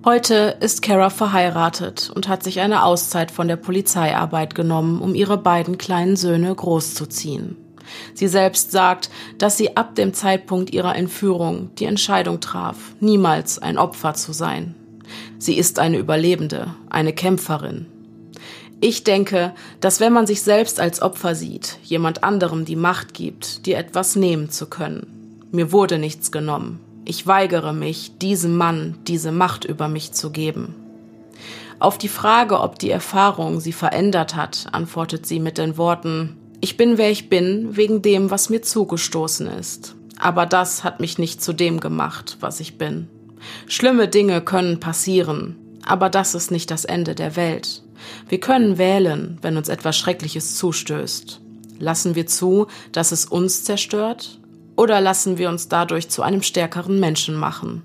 Heute ist Kara verheiratet und hat sich eine Auszeit von der Polizeiarbeit genommen, um ihre beiden kleinen Söhne großzuziehen. Sie selbst sagt, dass sie ab dem Zeitpunkt ihrer Entführung die Entscheidung traf, niemals ein Opfer zu sein. Sie ist eine Überlebende, eine Kämpferin. Ich denke, dass wenn man sich selbst als Opfer sieht, jemand anderem die Macht gibt, dir etwas nehmen zu können. Mir wurde nichts genommen. Ich weigere mich, diesem Mann diese Macht über mich zu geben. Auf die Frage, ob die Erfahrung sie verändert hat, antwortet sie mit den Worten Ich bin wer ich bin, wegen dem, was mir zugestoßen ist. Aber das hat mich nicht zu dem gemacht, was ich bin. Schlimme Dinge können passieren, aber das ist nicht das Ende der Welt. Wir können wählen, wenn uns etwas Schreckliches zustößt. Lassen wir zu, dass es uns zerstört oder lassen wir uns dadurch zu einem stärkeren Menschen machen?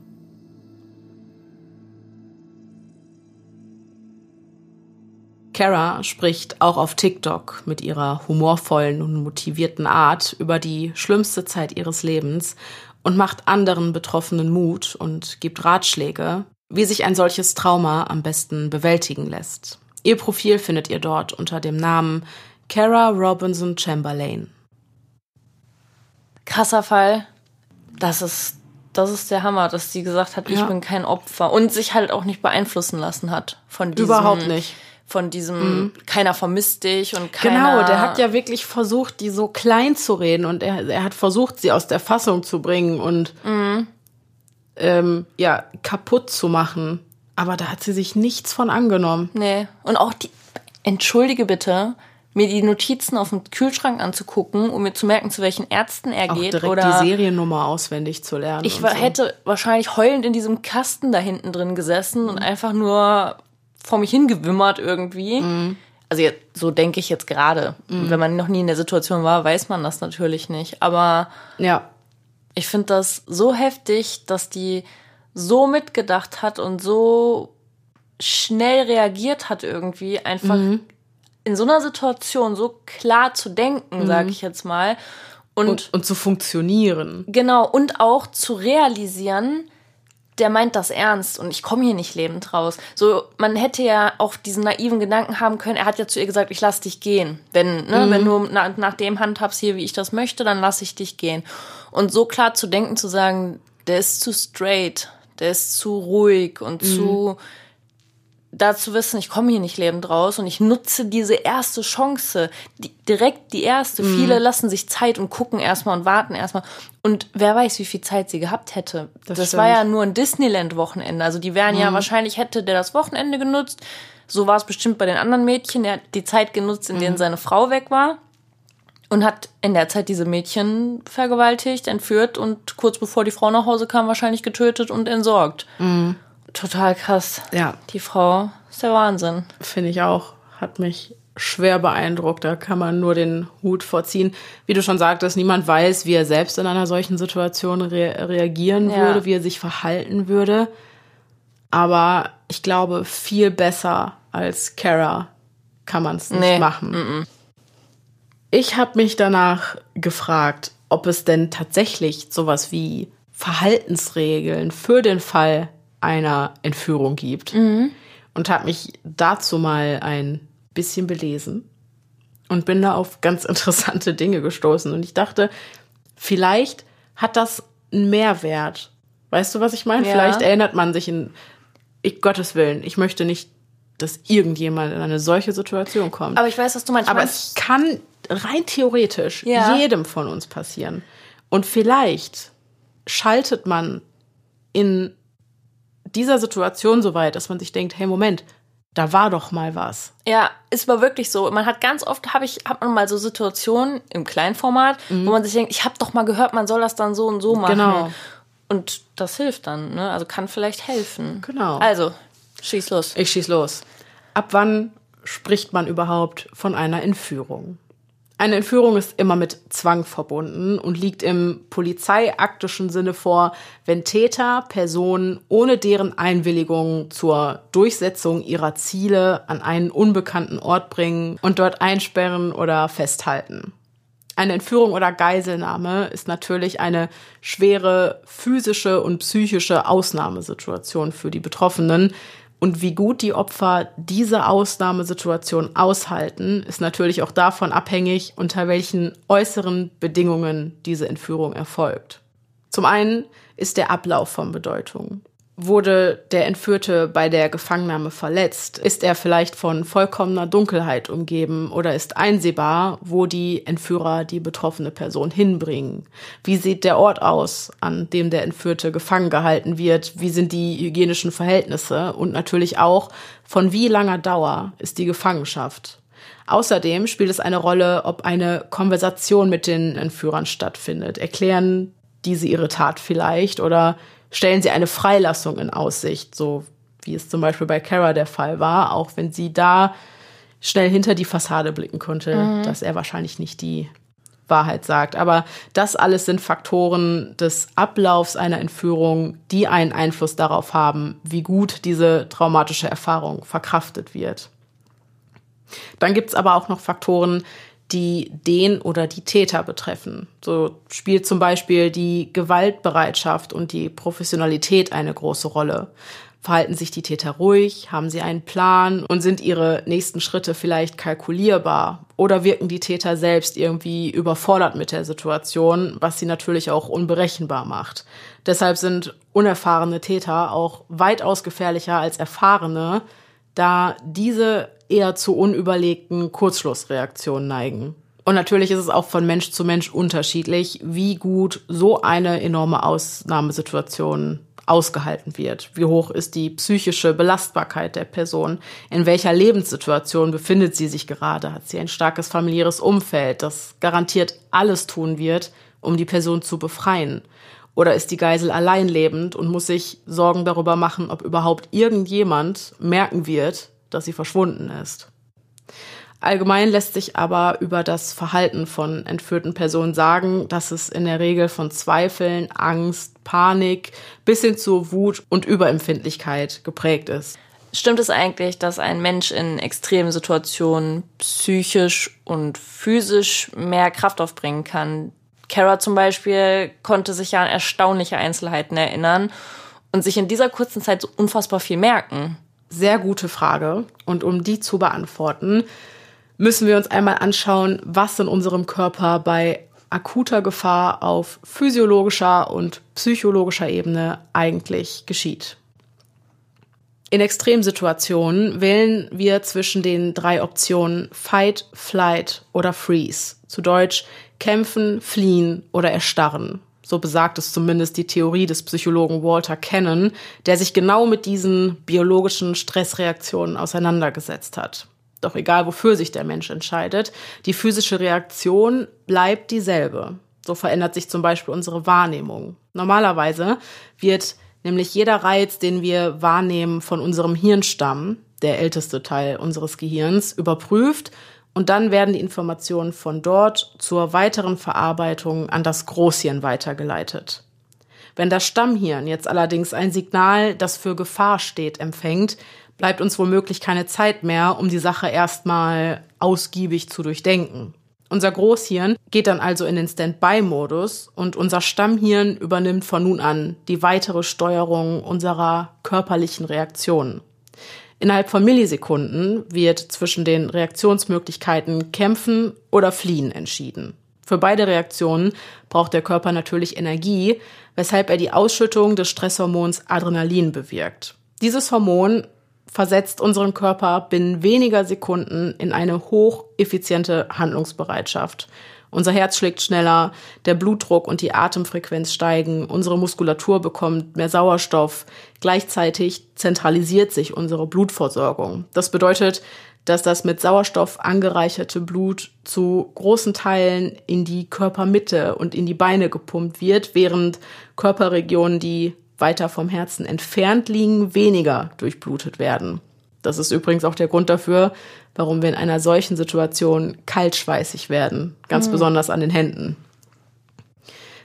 Kara spricht auch auf TikTok mit ihrer humorvollen und motivierten Art über die schlimmste Zeit ihres Lebens und macht anderen Betroffenen Mut und gibt Ratschläge, wie sich ein solches Trauma am besten bewältigen lässt. Ihr Profil findet ihr dort unter dem Namen Kara Robinson Chamberlain. Krasser Fall. Das ist, das ist der Hammer, dass sie gesagt hat, ich Ja. bin kein Opfer und sich halt auch nicht beeinflussen lassen hat von diesem. Überhaupt nicht. Mhm. Von diesem, keiner vermisst dich und keiner. Genau, der hat ja wirklich versucht, die so klein zu reden und er, er hat versucht, sie aus der Fassung zu bringen und ähm, ja, kaputt zu machen. Aber da hat sie sich nichts von angenommen. Nee. Und auch die, entschuldige bitte, mir die Notizen auf dem Kühlschrank anzugucken, um mir zu merken, zu welchen Ärzten er Auch geht. direkt oder die Seriennummer auswendig zu lernen. ich war, so. hätte wahrscheinlich heulend in diesem Kasten da hinten drin gesessen Mhm. und einfach nur vor mich hingewimmert irgendwie. Mhm. Also jetzt, so denke ich jetzt gerade. Wenn man noch nie in der Situation war, weiß man das natürlich nicht. Aber Ja, ich finde das so heftig, dass die so mitgedacht hat und so schnell reagiert hat irgendwie, einfach Mhm. In so einer Situation so klar zu denken, sage ich jetzt mal. Und, Mhm. und, und zu funktionieren. genau, und auch zu realisieren, der meint das ernst und ich komme hier nicht lebend raus. So, man hätte ja auch diesen naiven Gedanken haben können, er hat ja zu ihr gesagt, ich lass dich gehen. Wenn, ne, wenn du na, nach dem handhabst hier, wie ich das möchte, dann lass ich dich gehen. Und so klar zu denken, zu sagen, der ist zu straight, der ist zu ruhig und zu da zu wissen, ich komme hier nicht lebend raus und ich nutze diese erste Chance, die, direkt die erste. Mhm. Viele lassen sich Zeit und gucken erstmal und warten erstmal. Und wer weiß, wie viel Zeit sie gehabt hätte. Das, Das war. Mhm. ja nur ein Disneyland-Wochenende. Also die wären ja wahrscheinlich, hätte der das Wochenende genutzt. So war es bestimmt bei den anderen Mädchen. Der hat die Zeit genutzt, in denen Mhm. seine Frau weg war. Und hat in der Zeit diese Mädchen vergewaltigt, entführt und kurz bevor die Frau nach Hause kam, wahrscheinlich getötet und entsorgt. Total krass. Ja. Die Frau ist der Wahnsinn. Finde ich auch. Hat mich schwer beeindruckt. Da kann man nur den Hut vorziehen. Wie du schon sagtest, niemand weiß, wie er selbst in einer solchen Situation re reagieren Ja. würde, wie er sich verhalten würde. Aber ich glaube, viel besser als Kara kann man es nicht Nee. machen. Ich habe mich danach gefragt, ob es denn tatsächlich sowas wie Verhaltensregeln für den Fall einer Entführung gibt. Und habe mich dazu mal ein bisschen belesen und bin da auf ganz interessante Dinge gestoßen. Und ich dachte, vielleicht hat das einen Mehrwert. Weißt du, was ich meine? Ja. Vielleicht erinnert man sich in ich, Gottes Willen, ich möchte nicht, dass irgendjemand in eine solche Situation kommt. Aber ich weiß, was du meinst. Aber es kann rein theoretisch Ja. jedem von uns passieren. Und vielleicht schaltet man in dieser Situation so weit, dass man sich denkt, hey Moment, da war doch mal was. Ja, ist aber wirklich so. Man hat ganz oft, habe ich, hat man mal so Situationen im Kleinformat, wo man sich denkt, ich habe doch mal gehört, man soll das dann so und so machen. Mhm. Genau. Und das hilft dann, ne? Also kann vielleicht helfen. Genau. Also, schieß los. Ich schieß los. Ab wann spricht man überhaupt von einer Entführung? Eine Entführung ist immer mit Zwang verbunden und liegt im polizeiaktischen Sinne vor, wenn Täter Personen ohne deren Einwilligung zur Durchsetzung ihrer Ziele an einen unbekannten Ort bringen und dort einsperren oder festhalten. Eine Entführung oder Geiselnahme ist natürlich eine schwere physische und psychische Ausnahmesituation für die Betroffenen. Und wie gut die Opfer diese Ausnahmesituation aushalten, ist natürlich auch davon abhängig, unter welchen äußeren Bedingungen diese Entführung erfolgt. Zum einen ist der Ablauf von Bedeutung. Wurde der Entführte bei der Gefangennahme verletzt? Ist er vielleicht von vollkommener Dunkelheit umgeben oder ist einsehbar, wo die Entführer die betroffene Person hinbringen? Wie sieht der Ort aus, an dem der Entführte gefangen gehalten wird? Wie sind die hygienischen Verhältnisse? Und natürlich auch, von wie langer Dauer ist die Gefangenschaft? Außerdem spielt es eine Rolle, ob eine Konversation mit den Entführern stattfindet. Erklären diese ihre Tat vielleicht oder stellen sie eine Freilassung in Aussicht, so wie es zum Beispiel bei Kara der Fall war, auch wenn sie da schnell hinter die Fassade blicken konnte, dass er wahrscheinlich nicht die Wahrheit sagt. Aber das alles sind Faktoren des Ablaufs einer Entführung, die einen Einfluss darauf haben, wie gut diese traumatische Erfahrung verkraftet wird. Dann gibt's aber auch noch Faktoren, die den oder die Täter betreffen. So spielt zum Beispiel die Gewaltbereitschaft und die Professionalität eine große Rolle. Verhalten sich die Täter ruhig? Haben sie einen Plan? Und sind ihre nächsten Schritte vielleicht kalkulierbar? Oder wirken die Täter selbst irgendwie überfordert mit der Situation, was sie natürlich auch unberechenbar macht? Deshalb sind unerfahrene Täter auch weitaus gefährlicher als erfahrene, da diese eher zu unüberlegten Kurzschlussreaktionen neigen. Und natürlich ist es auch von Mensch zu Mensch unterschiedlich, wie gut so eine enorme Ausnahmesituation ausgehalten wird. Wie hoch ist die psychische Belastbarkeit der Person? In welcher Lebenssituation befindet sie sich gerade? Hat sie ein starkes familiäres Umfeld, das garantiert alles tun wird, um die Person zu befreien? Oder ist die Geisel allein lebend und muss sich Sorgen darüber machen, ob überhaupt irgendjemand merken wird, dass sie verschwunden ist? Allgemein lässt sich aber über das Verhalten von entführten Personen sagen, dass es in der Regel von Zweifeln, Angst, Panik bis hin zu Wut und Überempfindlichkeit geprägt ist. Stimmt es eigentlich, dass ein Mensch in extremen Situationen psychisch und physisch mehr Kraft aufbringen kann? Kara zum Beispiel konnte sich ja an erstaunliche Einzelheiten erinnern und sich in dieser kurzen Zeit so unfassbar viel merken. Sehr gute Frage. Und um die zu beantworten, müssen wir uns einmal anschauen, was in unserem Körper bei akuter Gefahr auf physiologischer und psychologischer Ebene eigentlich geschieht. In Extremsituationen wählen wir zwischen den drei Optionen Fight, Flight oder Freeze. Zu Deutsch kämpfen, fliehen oder erstarren. So besagt es zumindest die Theorie des Psychologen Walter Cannon, der sich genau mit diesen biologischen Stressreaktionen auseinandergesetzt hat. Doch egal, wofür sich der Mensch entscheidet, die physische Reaktion bleibt dieselbe. So verändert sich zum Beispiel unsere Wahrnehmung. Normalerweise wird nämlich jeder Reiz, den wir wahrnehmen, von unserem Hirnstamm, der älteste Teil unseres Gehirns, überprüft und dann werden die Informationen von dort zur weiteren Verarbeitung an das Großhirn weitergeleitet. Wenn das Stammhirn jetzt allerdings ein Signal, das für Gefahr steht, empfängt, bleibt uns womöglich keine Zeit mehr, um die Sache erstmal ausgiebig zu durchdenken. Unser Großhirn geht dann also in den Standby-Modus und unser Stammhirn übernimmt von nun an die weitere Steuerung unserer körperlichen Reaktionen. Innerhalb von Millisekunden wird zwischen den Reaktionsmöglichkeiten kämpfen oder fliehen entschieden. Für beide Reaktionen braucht der Körper natürlich Energie, weshalb er die Ausschüttung des Stresshormons Adrenalin bewirkt. Dieses Hormon versetzt unseren Körper binnen weniger Sekunden in eine hocheffiziente Handlungsbereitschaft. Unser Herz schlägt schneller, der Blutdruck und die Atemfrequenz steigen, unsere Muskulatur bekommt mehr Sauerstoff, gleichzeitig zentralisiert sich unsere Blutversorgung. Das bedeutet, dass das mit Sauerstoff angereicherte Blut zu großen Teilen in die Körpermitte und in die Beine gepumpt wird, während Körperregionen, die weiter vom Herzen entfernt liegen, weniger durchblutet werden. Das ist übrigens auch der Grund dafür, warum wir in einer solchen Situation kaltschweißig werden, ganz mhm. besonders an den Händen.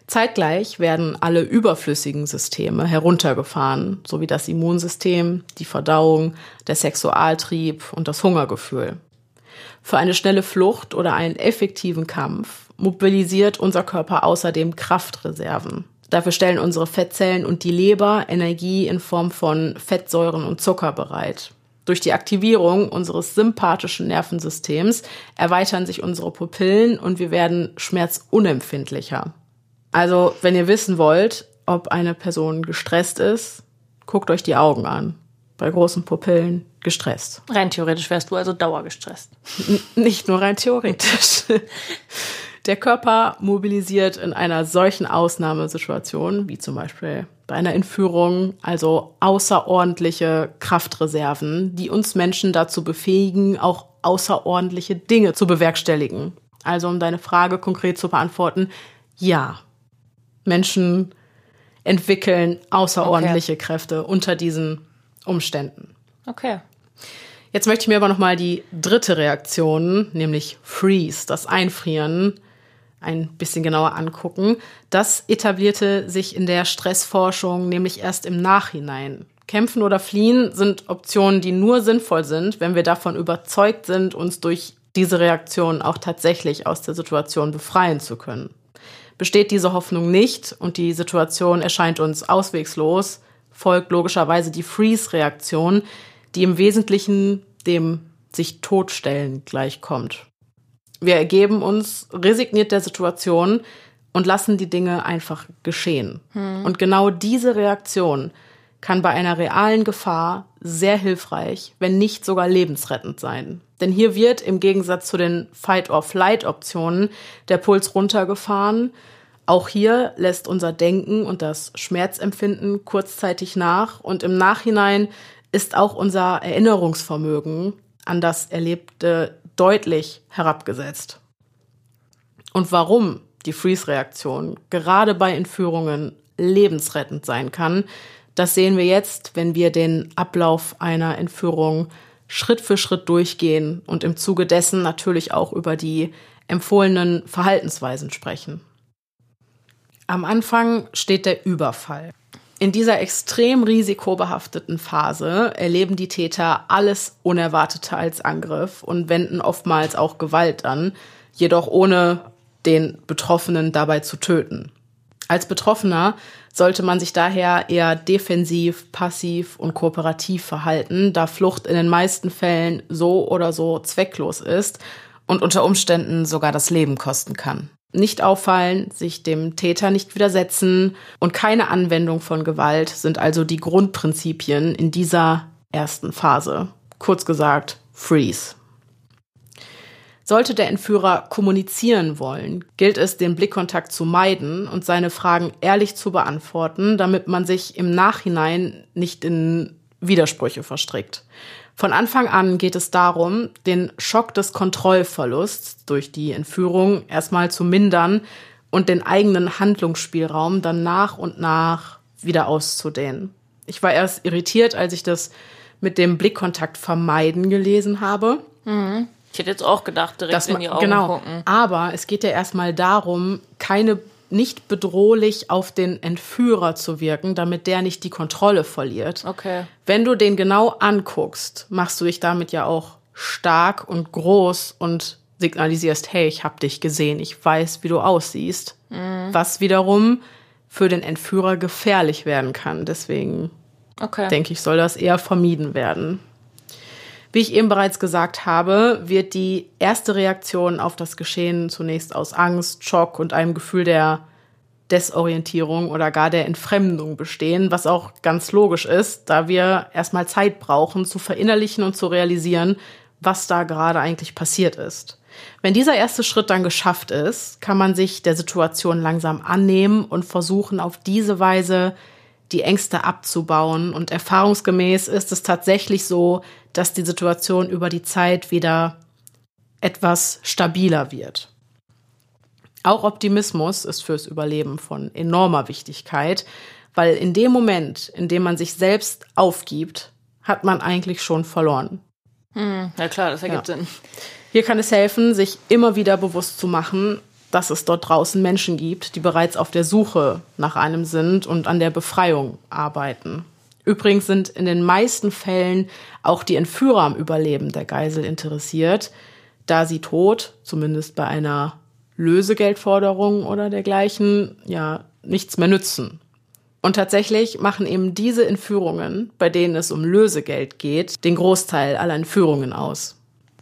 Zeitgleich werden alle überflüssigen Systeme heruntergefahren, sowie das Immunsystem, die Verdauung, der Sexualtrieb und das Hungergefühl. Für eine schnelle Flucht oder einen effektiven Kampf mobilisiert unser Körper außerdem Kraftreserven. Dafür stellen unsere Fettzellen und die Leber Energie in Form von Fettsäuren und Zucker bereit. Durch die Aktivierung unseres sympathischen Nervensystems erweitern sich unsere Pupillen und wir werden schmerzunempfindlicher. Also, wenn ihr wissen wollt, ob eine Person gestresst ist, guckt euch die Augen an. Bei großen Pupillen gestresst. Rein theoretisch wärst du also dauergestresst. N nicht nur rein theoretisch. Der Körper mobilisiert in einer solchen Ausnahmesituation, wie zum Beispiel bei einer Entführung, also außerordentliche Kraftreserven, die uns Menschen dazu befähigen, auch außerordentliche Dinge zu bewerkstelligen. Also um deine Frage konkret zu beantworten, ja, Menschen entwickeln außerordentliche okay. Kräfte unter diesen Umständen. Okay. Jetzt möchte ich mir aber noch mal die dritte Reaktion, nämlich Freeze, das Einfrieren, ein bisschen genauer angucken. Das etablierte sich in der Stressforschung nämlich erst im Nachhinein. Kämpfen oder fliehen sind Optionen, die nur sinnvoll sind, wenn wir davon überzeugt sind, uns durch diese Reaktion auch tatsächlich aus der Situation befreien zu können. Besteht diese Hoffnung nicht und die Situation erscheint uns auswegslos, folgt logischerweise die Freeze-Reaktion, die im Wesentlichen dem sich totstellen gleichkommt. Wir ergeben uns resigniert der Situation und lassen die Dinge einfach geschehen. Hm. Und genau diese Reaktion kann bei einer realen Gefahr sehr hilfreich, wenn nicht sogar lebensrettend sein. Denn hier wird im Gegensatz zu den Fight-or-Flight-Optionen der Puls runtergefahren. Auch hier lässt unser Denken und das Schmerzempfinden kurzzeitig nach und im Nachhinein ist auch unser Erinnerungsvermögen an das Erlebte deutlich herabgesetzt. Und warum die Freeze-Reaktion gerade bei Entführungen lebensrettend sein kann, das sehen wir jetzt, wenn wir den Ablauf einer Entführung Schritt für Schritt durchgehen und im Zuge dessen natürlich auch über die empfohlenen Verhaltensweisen sprechen. Am Anfang steht der Überfall. In dieser extrem risikobehafteten Phase erleben die Täter alles Unerwartete als Angriff und wenden oftmals auch Gewalt an, jedoch ohne den Betroffenen dabei zu töten. Als Betroffener sollte man sich daher eher defensiv, passiv und kooperativ verhalten, da Flucht in den meisten Fällen so oder so zwecklos ist und unter Umständen sogar das Leben kosten kann. Nicht auffallen, sich dem Täter nicht widersetzen und keine Anwendung von Gewalt sind also die Grundprinzipien in dieser ersten Phase. Kurz gesagt, Freeze. Sollte der Entführer kommunizieren wollen, gilt es, den Blickkontakt zu meiden und seine Fragen ehrlich zu beantworten, damit man sich im Nachhinein nicht in Widersprüche verstrickt. Von Anfang an geht es darum, den Schock des Kontrollverlusts durch die Entführung erstmal zu mindern und den eigenen Handlungsspielraum dann nach und nach wieder auszudehnen. Ich war erst irritiert, als ich das mit dem Blickkontakt vermeiden gelesen habe. Mhm. Ich hätte jetzt auch gedacht, direkt man, in die Augen genau, gucken. Aber es geht ja erstmal darum, keine nicht bedrohlich auf den Entführer zu wirken, damit der nicht die Kontrolle verliert. Okay. Wenn du den genau anguckst, machst du dich damit ja auch stark und groß und signalisierst, hey, ich hab dich gesehen, ich weiß, wie du aussiehst. Mhm. Was wiederum für den Entführer gefährlich werden kann. Deswegen okay. denke ich, soll das eher vermieden werden. Wie ich eben bereits gesagt habe, wird die erste Reaktion auf das Geschehen zunächst aus Angst, Schock und einem Gefühl der Desorientierung oder gar der Entfremdung bestehen, was auch ganz logisch ist, da wir erstmal Zeit brauchen zu verinnerlichen und zu realisieren, was da gerade eigentlich passiert ist. Wenn dieser erste Schritt dann geschafft ist, kann man sich der Situation langsam annehmen und versuchen, auf diese Weise die Ängste abzubauen. Und erfahrungsgemäß ist es tatsächlich so, dass die Situation über die Zeit wieder etwas stabiler wird. Auch Optimismus ist fürs Überleben von enormer Wichtigkeit, weil in dem Moment, in dem man sich selbst aufgibt, hat man eigentlich schon verloren. Hm, ja klar, das ergibt ja. Sinn. Hier kann es helfen, sich immer wieder bewusst zu machen, dass es dort draußen Menschen gibt, die bereits auf der Suche nach einem sind und an der Befreiung arbeiten. Übrigens sind in den meisten Fällen auch die Entführer am Überleben der Geisel interessiert, da sie tot, zumindest bei einer Lösegeldforderung oder dergleichen, ja, nichts mehr nützen. Und tatsächlich machen eben diese Entführungen, bei denen es um Lösegeld geht, den Großteil aller Entführungen aus.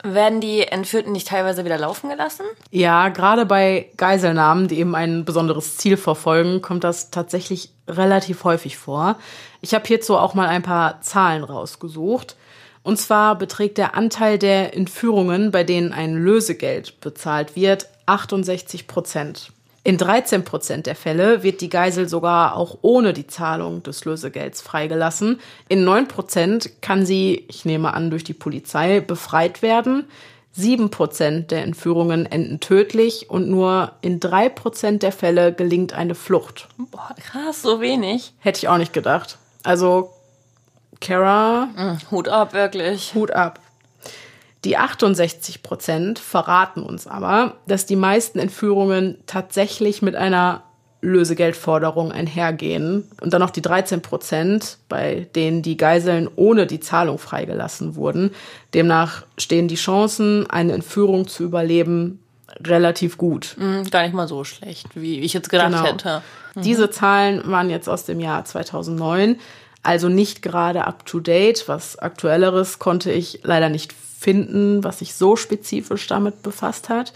Werden die Entführten nicht teilweise wieder laufen gelassen? Ja, gerade bei Geiselnahmen, die eben ein besonderes Ziel verfolgen, kommt das tatsächlich relativ häufig vor. Ich habe hierzu auch mal ein paar Zahlen rausgesucht. Und zwar beträgt der Anteil der Entführungen, bei denen ein Lösegeld bezahlt wird, 68 Prozent. In 13 Prozent der Fälle wird die Geisel sogar auch ohne die Zahlung des Lösegelds freigelassen. In 9 Prozent kann sie, ich nehme an, durch die Polizei befreit werden. 7 Prozent der Entführungen enden tödlich und nur in 3 Prozent der Fälle gelingt eine Flucht. Boah, krass, so wenig. Hätte ich auch nicht gedacht. Also, Kara. Mm, Hut ab, wirklich. Hut ab. Die 68 Prozent verraten uns aber, dass die meisten Entführungen tatsächlich mit einer Lösegeldforderung einhergehen. Und dann noch die 13 Prozent, bei denen die Geiseln ohne die Zahlung freigelassen wurden. Demnach stehen die Chancen, eine Entführung zu überleben, relativ gut. Mhm, gar nicht mal so schlecht, wie ich jetzt gedacht genau. hätte. Mhm. Diese Zahlen waren jetzt aus dem Jahr 2009. Also nicht gerade up-to-date. Was aktuelleres konnte ich leider nicht finden, was sich so spezifisch damit befasst hat.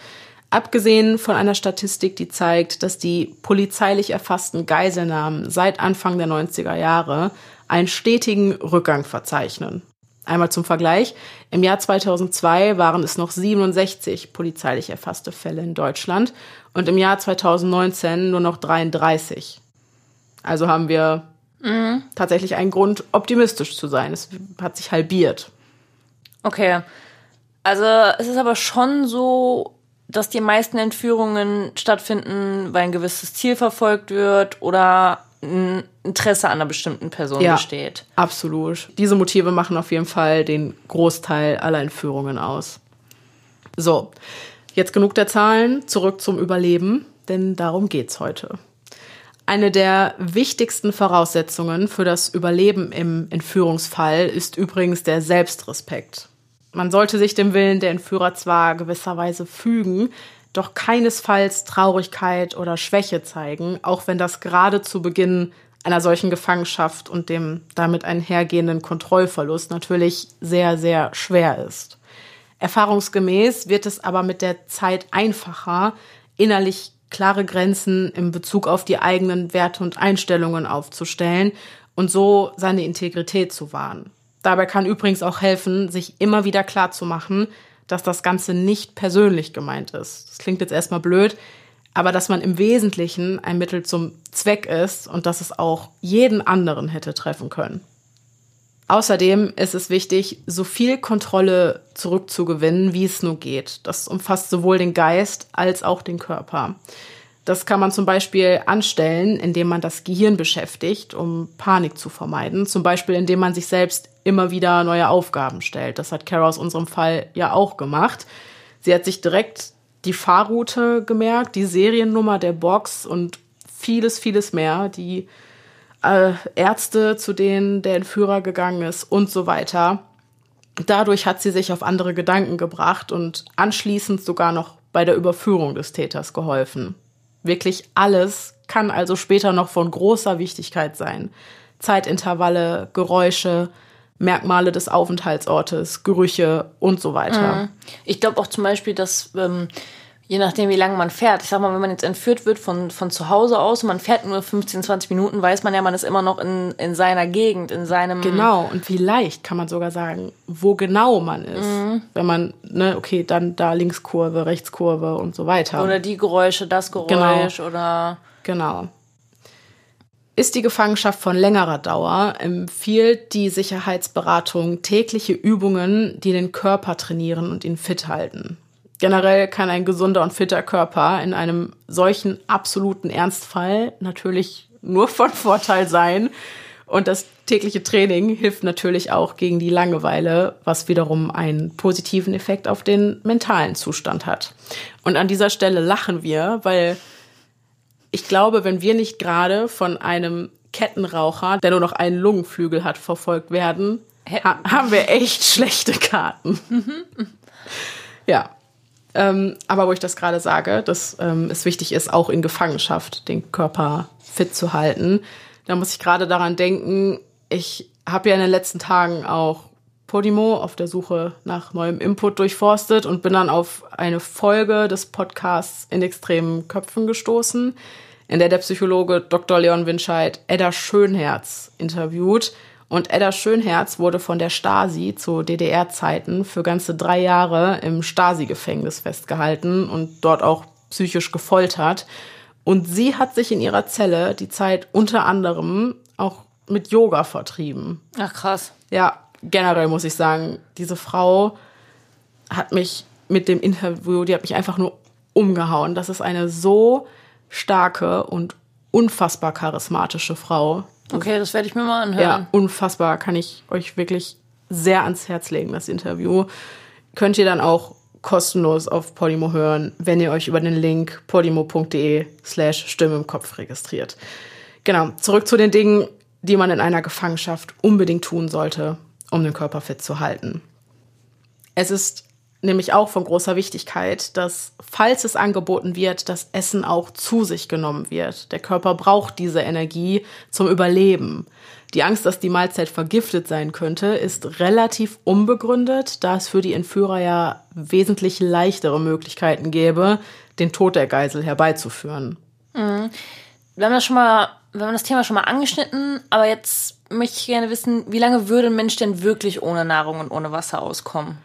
Abgesehen von einer Statistik, die zeigt, dass die polizeilich erfassten Geiselnahmen seit Anfang der 90er Jahre einen stetigen Rückgang verzeichnen. Einmal zum Vergleich. Im Jahr 2002 waren es noch 67 polizeilich erfasste Fälle in Deutschland und im Jahr 2019 nur noch 33. Also haben wir mhm. tatsächlich einen Grund, optimistisch zu sein. Es hat sich halbiert. Okay. Also es ist aber schon so, dass die meisten Entführungen stattfinden, weil ein gewisses Ziel verfolgt wird oder ein Interesse an einer bestimmten Person ja, besteht. Absolut. Diese Motive machen auf jeden Fall den Großteil aller Entführungen aus. So, jetzt genug der Zahlen, zurück zum Überleben, denn darum geht's heute. Eine der wichtigsten Voraussetzungen für das Überleben im Entführungsfall ist übrigens der Selbstrespekt. Man sollte sich dem Willen der Entführer zwar gewisserweise fügen, doch keinesfalls Traurigkeit oder Schwäche zeigen, auch wenn das gerade zu Beginn einer solchen Gefangenschaft und dem damit einhergehenden Kontrollverlust natürlich sehr, sehr schwer ist. Erfahrungsgemäß wird es aber mit der Zeit einfacher, innerlich klare Grenzen in Bezug auf die eigenen Werte und Einstellungen aufzustellen und so seine Integrität zu wahren. Dabei kann übrigens auch helfen, sich immer wieder klar zu machen, dass das Ganze nicht persönlich gemeint ist. Das klingt jetzt erstmal blöd, aber dass man im Wesentlichen ein Mittel zum Zweck ist und dass es auch jeden anderen hätte treffen können. Außerdem ist es wichtig, so viel Kontrolle zurückzugewinnen, wie es nur geht. Das umfasst sowohl den Geist als auch den Körper. Das kann man zum Beispiel anstellen, indem man das Gehirn beschäftigt, um Panik zu vermeiden. Zum Beispiel, indem man sich selbst immer wieder neue Aufgaben stellt. Das hat Kara aus unserem Fall ja auch gemacht. Sie hat sich direkt die Fahrroute gemerkt, die Seriennummer der Box und vieles, vieles mehr. Die äh, Ärzte, zu denen der Entführer gegangen ist und so weiter. Dadurch hat sie sich auf andere Gedanken gebracht und anschließend sogar noch bei der Überführung des Täters geholfen. Wirklich alles kann also später noch von großer Wichtigkeit sein. Zeitintervalle, Geräusche, Merkmale des Aufenthaltsortes, Gerüche und so weiter. Mhm. Ich glaube auch zum Beispiel, dass ähm, je nachdem, wie lange man fährt, ich sag mal, wenn man jetzt entführt wird von, von zu Hause aus und man fährt nur 15, 20 Minuten, weiß man ja, man ist immer noch in, in seiner Gegend, in seinem. Genau, und vielleicht kann man sogar sagen, wo genau man ist. Mhm. Wenn man, ne, okay, dann da Linkskurve, Rechtskurve und so weiter. Oder die Geräusche, das Geräusch genau. oder. Genau. Ist die Gefangenschaft von längerer Dauer, empfiehlt die Sicherheitsberatung tägliche Übungen, die den Körper trainieren und ihn fit halten. Generell kann ein gesunder und fitter Körper in einem solchen absoluten Ernstfall natürlich nur von Vorteil sein. Und das tägliche Training hilft natürlich auch gegen die Langeweile, was wiederum einen positiven Effekt auf den mentalen Zustand hat. Und an dieser Stelle lachen wir, weil ich glaube, wenn wir nicht gerade von einem Kettenraucher, der nur noch einen Lungenflügel hat, verfolgt werden, ha haben wir echt schlechte Karten. ja. Ähm, aber wo ich das gerade sage, dass ähm, es wichtig ist, auch in Gefangenschaft den Körper fit zu halten, da muss ich gerade daran denken, ich habe ja in den letzten Tagen auch Podimo auf der Suche nach neuem Input durchforstet und bin dann auf eine Folge des Podcasts in extremen Köpfen gestoßen, in der der Psychologe Dr. Leon Winscheid Edda Schönherz interviewt und Edda Schönherz wurde von der Stasi zu DDR-Zeiten für ganze drei Jahre im Stasi-Gefängnis festgehalten und dort auch psychisch gefoltert. Und sie hat sich in ihrer Zelle die Zeit unter anderem auch mit Yoga vertrieben. Ach krass. Ja, generell muss ich sagen, diese Frau hat mich mit dem Interview, die hat mich einfach nur umgehauen. Das ist eine so starke und unfassbar charismatische Frau. Okay, das werde ich mir mal anhören. Ja, unfassbar. Kann ich euch wirklich sehr ans Herz legen, das Interview. Könnt ihr dann auch kostenlos auf Podimo hören, wenn ihr euch über den Link podimo.de slash Stimme im Kopf registriert. Genau, zurück zu den Dingen, die man in einer Gefangenschaft unbedingt tun sollte, um den Körper fit zu halten. Es ist nämlich auch von großer Wichtigkeit, dass falls es angeboten wird, das Essen auch zu sich genommen wird. Der Körper braucht diese Energie zum Überleben. Die Angst, dass die Mahlzeit vergiftet sein könnte, ist relativ unbegründet, da es für die Entführer ja wesentlich leichtere Möglichkeiten gäbe, den Tod der Geisel herbeizuführen. Mhm. Wir haben das schon mal, wir haben das Thema schon mal angeschnitten, aber jetzt möchte ich gerne wissen, wie lange würde ein Mensch denn wirklich ohne Nahrung und ohne Wasser auskommen?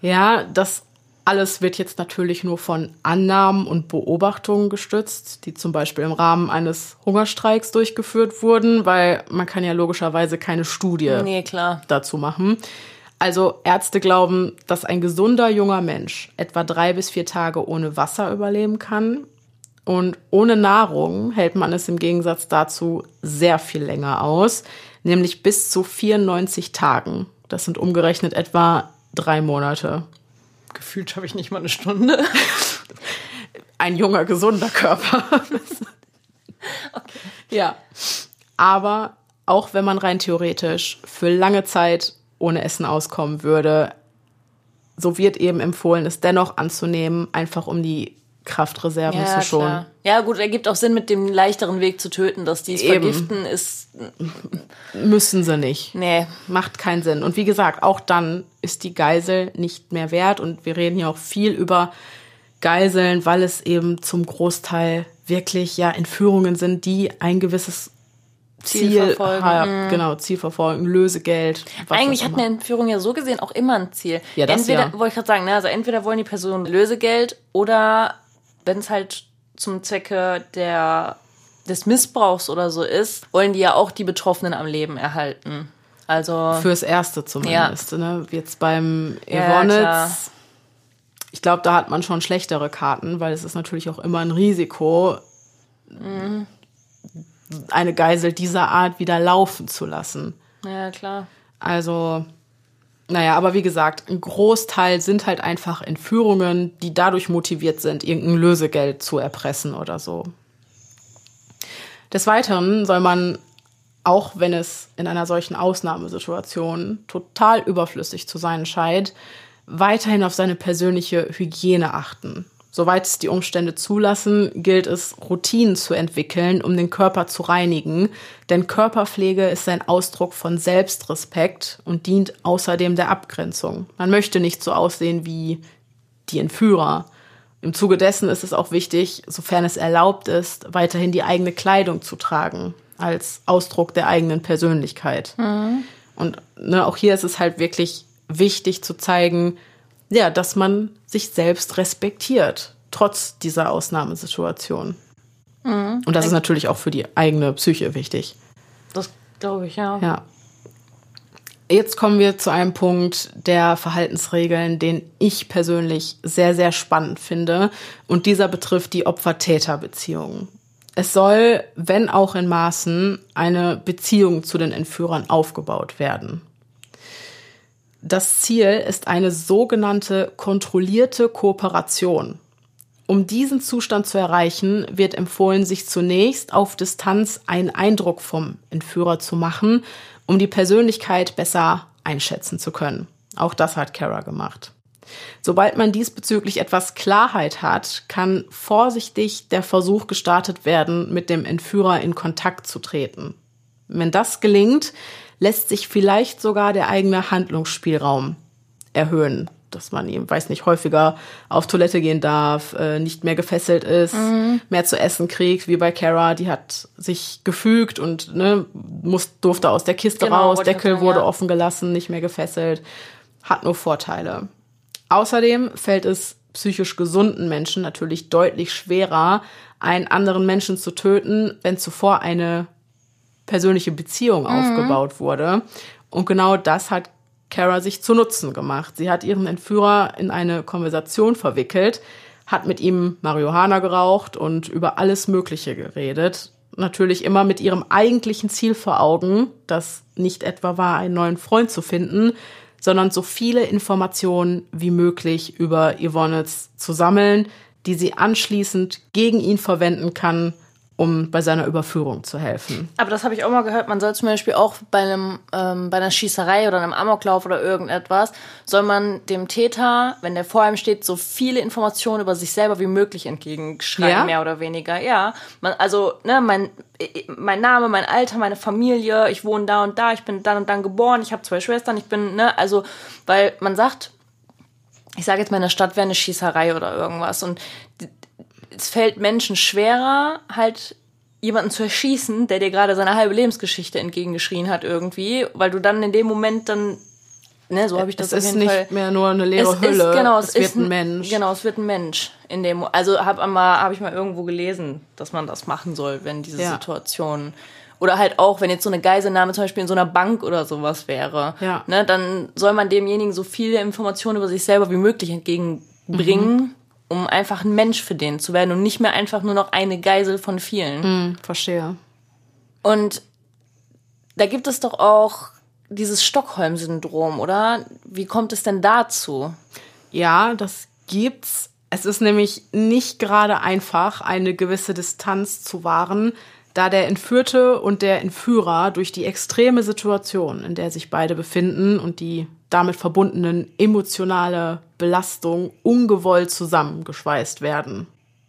Ja, das alles wird jetzt natürlich nur von Annahmen und Beobachtungen gestützt, die zum Beispiel im Rahmen eines Hungerstreiks durchgeführt wurden, weil man kann ja logischerweise keine Studie nee, dazu machen. Also Ärzte glauben, dass ein gesunder junger Mensch etwa drei bis vier Tage ohne Wasser überleben kann. Und ohne Nahrung hält man es im Gegensatz dazu sehr viel länger aus, nämlich bis zu 94 Tagen. Das sind umgerechnet etwa drei Monate. Gefühlt habe ich nicht mal eine Stunde. Ein junger, gesunder Körper. okay. Ja. Aber auch wenn man rein theoretisch für lange Zeit ohne Essen auskommen würde, so wird eben empfohlen, es dennoch anzunehmen, einfach um die Kraftreserven ja, zu schonen. Klar. Ja, gut, ergibt auch Sinn, mit dem leichteren Weg zu töten, dass die es vergiften ist. Müssen sie nicht. Nee. Macht keinen Sinn. Und wie gesagt, auch dann ist die Geisel nicht mehr wert. Und wir reden hier auch viel über Geiseln, weil es eben zum Großteil wirklich ja Entführungen sind, die ein gewisses Ziel, Ziel verfolgen. Ha, mhm. genau, Ziel verfolgen, Lösegeld. Eigentlich hat eine Entführung ja so gesehen auch immer ein Ziel. Ja, das entweder, ja. wollte ich gerade sagen, ne, also entweder wollen die Personen Lösegeld oder wenn es halt zum Zwecke der, des Missbrauchs oder so ist, wollen die ja auch die Betroffenen am Leben erhalten. Also fürs Erste zumindest. Ja. Ne? Jetzt beim Evonitz, ja, ich glaube, da hat man schon schlechtere Karten, weil es ist natürlich auch immer ein Risiko, mhm. eine Geisel dieser Art wieder laufen zu lassen. Ja, klar. Also naja, aber wie gesagt, ein Großteil sind halt einfach Entführungen, die dadurch motiviert sind, irgendein Lösegeld zu erpressen oder so. Des Weiteren soll man, auch wenn es in einer solchen Ausnahmesituation total überflüssig zu sein scheint, weiterhin auf seine persönliche Hygiene achten. Soweit es die Umstände zulassen, gilt es, Routinen zu entwickeln, um den Körper zu reinigen, denn Körperpflege ist ein Ausdruck von Selbstrespekt und dient außerdem der Abgrenzung. Man möchte nicht so aussehen wie die Entführer. Im Zuge dessen ist es auch wichtig, sofern es erlaubt ist, weiterhin die eigene Kleidung zu tragen, als Ausdruck der eigenen Persönlichkeit. Mhm. Und ne, auch hier ist es halt wirklich wichtig zu zeigen, ja, dass man sich selbst respektiert, trotz dieser Ausnahmesituation. Mhm. Und das ist natürlich auch für die eigene Psyche wichtig. Das glaube ich, ja. Ja. Jetzt kommen wir zu einem Punkt der Verhaltensregeln, den ich persönlich sehr, sehr spannend finde. Und dieser betrifft die Opfer-Täter-Beziehung. Es soll, wenn auch in Maßen, eine Beziehung zu den Entführern aufgebaut werden. Das Ziel ist eine sogenannte kontrollierte Kooperation. Um diesen Zustand zu erreichen, wird empfohlen, sich zunächst auf Distanz einen Eindruck vom Entführer zu machen, um die Persönlichkeit besser einschätzen zu können. Auch das hat Kara gemacht. Sobald man diesbezüglich etwas Klarheit hat, kann vorsichtig der Versuch gestartet werden, mit dem Entführer in Kontakt zu treten. Wenn das gelingt, lässt sich vielleicht sogar der eigene Handlungsspielraum erhöhen. Dass man eben, weiß nicht, häufiger auf Toilette gehen darf, äh, nicht mehr gefesselt ist, mhm. mehr zu essen kriegt, wie bei Kara, die hat sich gefügt und ne, muss, durfte aus der Kiste genau, raus, Deckel sagen, wurde ja. offen gelassen, nicht mehr gefesselt, hat nur Vorteile. Außerdem fällt es psychisch gesunden Menschen natürlich deutlich schwerer, einen anderen Menschen zu töten, wenn zuvor eine persönliche Beziehung mhm. aufgebaut wurde. Und genau das hat Kara sich zu Nutzen gemacht. Sie hat ihren Entführer in eine Konversation verwickelt, hat mit ihm Marihuana geraucht und über alles Mögliche geredet. Natürlich immer mit ihrem eigentlichen Ziel vor Augen, das nicht etwa war, einen neuen Freund zu finden, sondern so viele Informationen wie möglich über Yvonne zu sammeln, die sie anschließend gegen ihn verwenden kann, um bei seiner Überführung zu helfen. Aber das habe ich auch mal gehört, man soll zum Beispiel auch bei einem ähm, bei einer Schießerei oder einem Amoklauf oder irgendetwas, soll man dem Täter, wenn der vor einem steht, so viele Informationen über sich selber wie möglich entgegenschreiben, ja? mehr oder weniger. Ja. Man, also, ne, mein, mein Name, mein Alter, meine Familie, ich wohne da und da, ich bin dann und dann geboren, ich habe zwei Schwestern, ich bin, ne, also, weil man sagt, ich sage jetzt mal, in der Stadt wäre eine Schießerei oder irgendwas. Und es fällt Menschen schwerer, halt jemanden zu erschießen, der dir gerade seine halbe Lebensgeschichte entgegengeschrien hat irgendwie, weil du dann in dem Moment dann Ne, so habe ich das es Fall. Ist nicht mehr nur eine leere es Hülle. Ist, genau, es, es wird ein Mensch. Genau, es wird ein Mensch in dem. Also habe mal, habe ich mal irgendwo gelesen, dass man das machen soll, wenn diese ja. Situation oder halt auch, wenn jetzt so eine Geiselnahme zum Beispiel in so einer Bank oder sowas wäre, ja. ne, dann soll man demjenigen so viele Informationen über sich selber wie möglich entgegenbringen, mhm um einfach ein Mensch für den zu werden und nicht mehr einfach nur noch eine Geisel von vielen. Mm, verstehe. Und da gibt es doch auch dieses Stockholm-Syndrom, oder? Wie kommt es denn dazu? Ja, das gibt's. Es ist nämlich nicht gerade einfach, eine gewisse Distanz zu wahren, da der Entführte und der Entführer durch die extreme Situation, in der sich beide befinden und die damit verbundenen emotionale Belastung ungewollt zusammengeschweißt werden.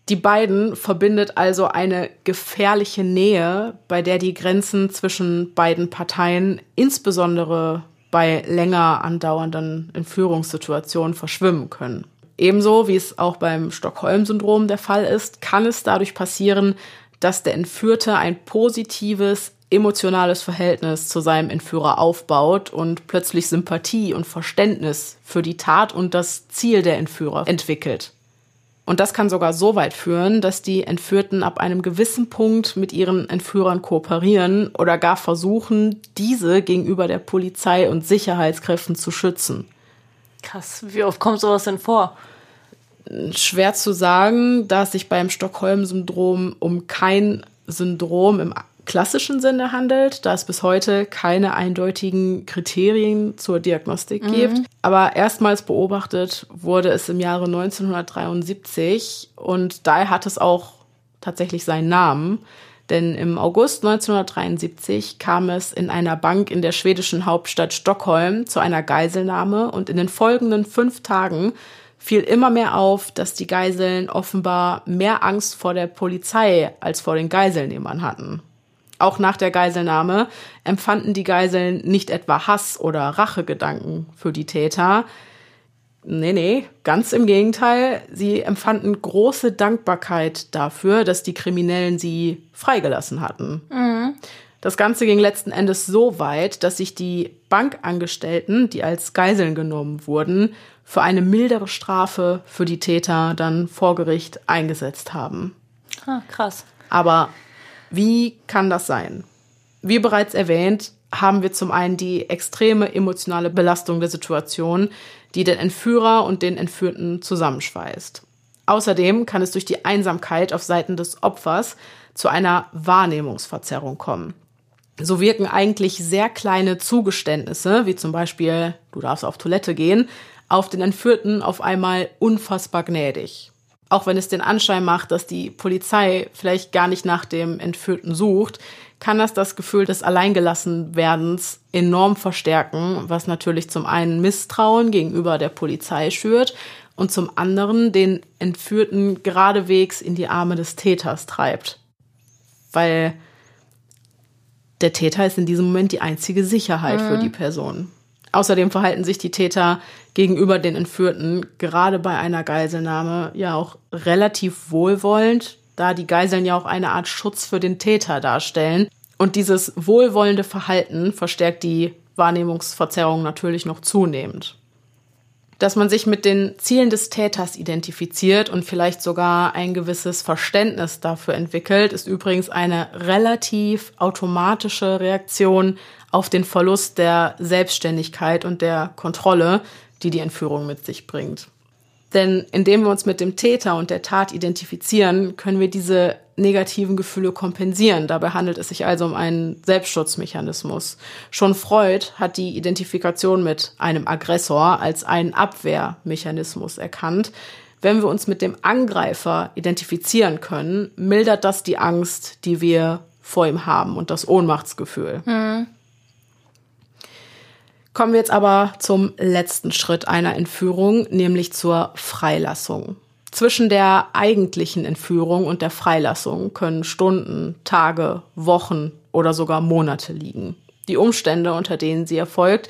Die beiden verbindet also eine gefährliche Nähe, bei der die Grenzen zwischen beiden Parteien insbesondere bei länger andauernden Entführungssituationen verschwimmen können. Ebenso wie es auch beim Stockholm-Syndrom der Fall ist, kann es dadurch passieren, dass der Entführte ein positives emotionales Verhältnis zu seinem Entführer aufbaut und plötzlich Sympathie und Verständnis für die Tat und das Ziel der Entführer entwickelt. Und das kann sogar so weit führen, dass die Entführten ab einem gewissen Punkt mit ihren Entführern kooperieren oder gar versuchen, diese gegenüber der Polizei und Sicherheitskräften zu schützen. Krass, wie oft kommt sowas denn vor? Schwer zu sagen, da es sich beim Stockholm-Syndrom um kein Syndrom im klassischen Sinne handelt, da es bis heute keine eindeutigen Kriterien zur Diagnostik mhm. gibt. Aber erstmals beobachtet wurde es im Jahre 1973 und daher hat es auch tatsächlich seinen Namen. Denn im August 1973 kam es in einer Bank in der schwedischen Hauptstadt Stockholm zu einer Geiselnahme und in den folgenden fünf Tagen fiel immer mehr auf, dass die Geiseln offenbar mehr Angst vor der Polizei als vor den Geiselnehmern hatten. Auch nach der Geiselnahme empfanden die Geiseln nicht etwa Hass oder Rachegedanken für die Täter. Nee, nee, ganz im Gegenteil. Sie empfanden große Dankbarkeit dafür, dass die Kriminellen sie freigelassen hatten. Mhm. Das Ganze ging letzten Endes so weit, dass sich die Bankangestellten, die als Geiseln genommen wurden, für eine mildere Strafe für die Täter dann vor Gericht eingesetzt haben. Ah, krass. Aber wie kann das sein? Wie bereits erwähnt, haben wir zum einen die extreme emotionale Belastung der Situation, die den Entführer und den Entführten zusammenschweißt. Außerdem kann es durch die Einsamkeit auf Seiten des Opfers zu einer Wahrnehmungsverzerrung kommen. So wirken eigentlich sehr kleine Zugeständnisse, wie zum Beispiel, du darfst auf Toilette gehen, auf den Entführten auf einmal unfassbar gnädig auch wenn es den Anschein macht, dass die Polizei vielleicht gar nicht nach dem Entführten sucht, kann das das Gefühl des Alleingelassenwerdens enorm verstärken, was natürlich zum einen Misstrauen gegenüber der Polizei schürt und zum anderen den Entführten geradewegs in die Arme des Täters treibt. Weil der Täter ist in diesem Moment die einzige Sicherheit mhm. für die Person. Außerdem verhalten sich die Täter gegenüber den Entführten gerade bei einer Geiselnahme ja auch relativ wohlwollend, da die Geiseln ja auch eine Art Schutz für den Täter darstellen. Und dieses wohlwollende Verhalten verstärkt die Wahrnehmungsverzerrung natürlich noch zunehmend. Dass man sich mit den Zielen des Täters identifiziert und vielleicht sogar ein gewisses Verständnis dafür entwickelt, ist übrigens eine relativ automatische Reaktion auf den Verlust der Selbstständigkeit und der Kontrolle, die die Entführung mit sich bringt. Denn indem wir uns mit dem Täter und der Tat identifizieren, können wir diese negativen Gefühle kompensieren. Dabei handelt es sich also um einen Selbstschutzmechanismus. Schon Freud hat die Identifikation mit einem Aggressor als einen Abwehrmechanismus erkannt, Wenn wir uns mit dem Angreifer identifizieren können, mildert das die Angst, die wir vor ihm haben und das Ohnmachtsgefühl. Mhm. Kommen wir jetzt aber zum letzten Schritt einer Entführung, nämlich zur Freilassung. Zwischen der eigentlichen Entführung und der Freilassung können Stunden, Tage, Wochen oder sogar Monate liegen. Die Umstände, unter denen sie erfolgt,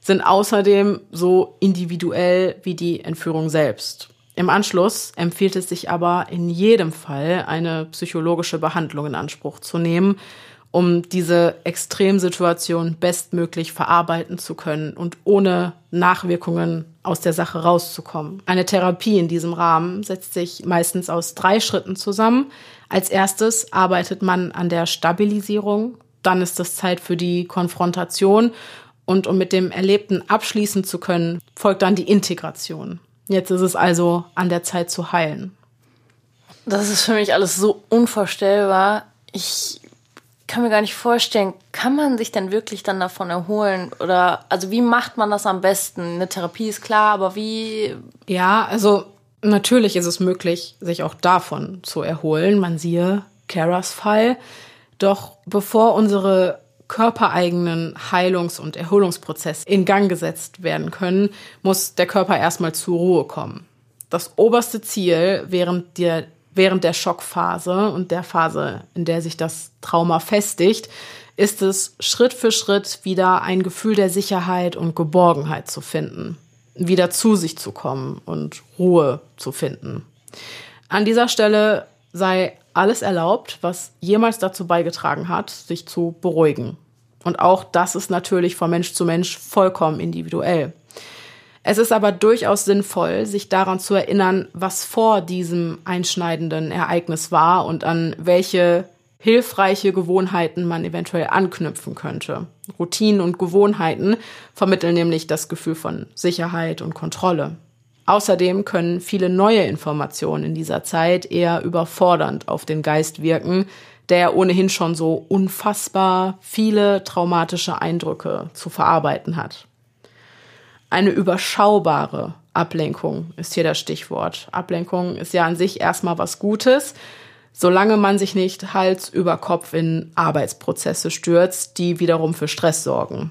sind außerdem so individuell wie die Entführung selbst. Im Anschluss empfiehlt es sich aber in jedem Fall, eine psychologische Behandlung in Anspruch zu nehmen, um diese Extremsituation bestmöglich verarbeiten zu können und ohne Nachwirkungen aus der Sache rauszukommen. Eine Therapie in diesem Rahmen setzt sich meistens aus drei Schritten zusammen. Als erstes arbeitet man an der Stabilisierung, dann ist es Zeit für die Konfrontation und um mit dem Erlebten abschließen zu können, folgt dann die Integration. Jetzt ist es also an der Zeit zu heilen. Das ist für mich alles so unvorstellbar. Ich kann mir gar nicht vorstellen, kann man sich denn wirklich dann davon erholen? Oder also wie macht man das am besten? Eine Therapie ist klar, aber wie? Ja, also natürlich ist es möglich, sich auch davon zu erholen. Man siehe Karas Fall. Doch bevor unsere körpereigenen Heilungs- und Erholungsprozesse in Gang gesetzt werden können, muss der Körper erstmal zur Ruhe kommen. Das oberste Ziel während der während der Schockphase und der Phase, in der sich das Trauma festigt, ist es Schritt für Schritt wieder ein Gefühl der Sicherheit und Geborgenheit zu finden, wieder zu sich zu kommen und Ruhe zu finden. An dieser Stelle sei alles erlaubt, was jemals dazu beigetragen hat, sich zu beruhigen. Und auch das ist natürlich von Mensch zu Mensch vollkommen individuell. Es ist aber durchaus sinnvoll, sich daran zu erinnern, was vor diesem einschneidenden Ereignis war und an welche hilfreiche Gewohnheiten man eventuell anknüpfen könnte. Routinen und Gewohnheiten vermitteln nämlich das Gefühl von Sicherheit und Kontrolle. Außerdem können viele neue Informationen in dieser Zeit eher überfordernd auf den Geist wirken, der ohnehin schon so unfassbar viele traumatische Eindrücke zu verarbeiten hat. Eine überschaubare Ablenkung ist hier das Stichwort. Ablenkung ist ja an sich erstmal was Gutes, solange man sich nicht Hals über Kopf in Arbeitsprozesse stürzt, die wiederum für Stress sorgen.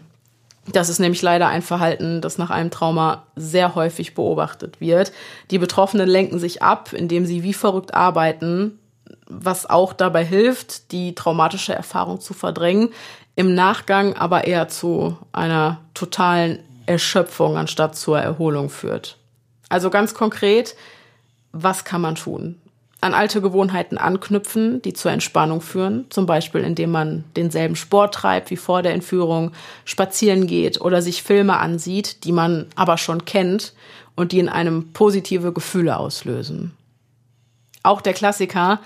Das ist nämlich leider ein Verhalten, das nach einem Trauma sehr häufig beobachtet wird. Die Betroffenen lenken sich ab, indem sie wie verrückt arbeiten, was auch dabei hilft, die traumatische Erfahrung zu verdrängen, im Nachgang aber eher zu einer totalen Erschöpfung anstatt zur Erholung führt. Also ganz konkret, was kann man tun? An alte Gewohnheiten anknüpfen, die zur Entspannung führen, zum Beispiel indem man denselben Sport treibt wie vor der Entführung, spazieren geht oder sich Filme ansieht, die man aber schon kennt und die in einem positive Gefühle auslösen. Auch der Klassiker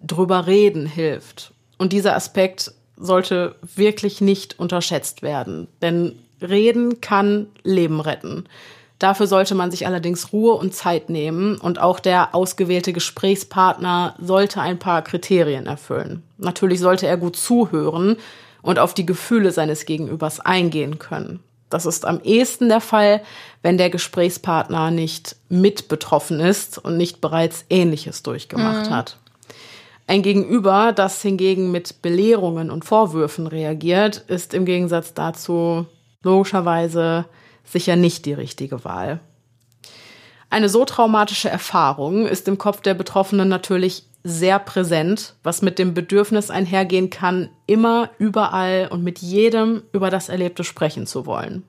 drüber reden hilft. Und dieser Aspekt sollte wirklich nicht unterschätzt werden, denn Reden kann Leben retten. Dafür sollte man sich allerdings Ruhe und Zeit nehmen und auch der ausgewählte Gesprächspartner sollte ein paar Kriterien erfüllen. Natürlich sollte er gut zuhören und auf die Gefühle seines Gegenübers eingehen können. Das ist am ehesten der Fall, wenn der Gesprächspartner nicht mit betroffen ist und nicht bereits Ähnliches durchgemacht mhm. hat. Ein Gegenüber, das hingegen mit Belehrungen und Vorwürfen reagiert, ist im Gegensatz dazu logischerweise sicher nicht die richtige Wahl. Eine so traumatische Erfahrung ist im Kopf der Betroffenen natürlich sehr präsent, was mit dem Bedürfnis einhergehen kann, immer, überall und mit jedem über das Erlebte sprechen zu wollen.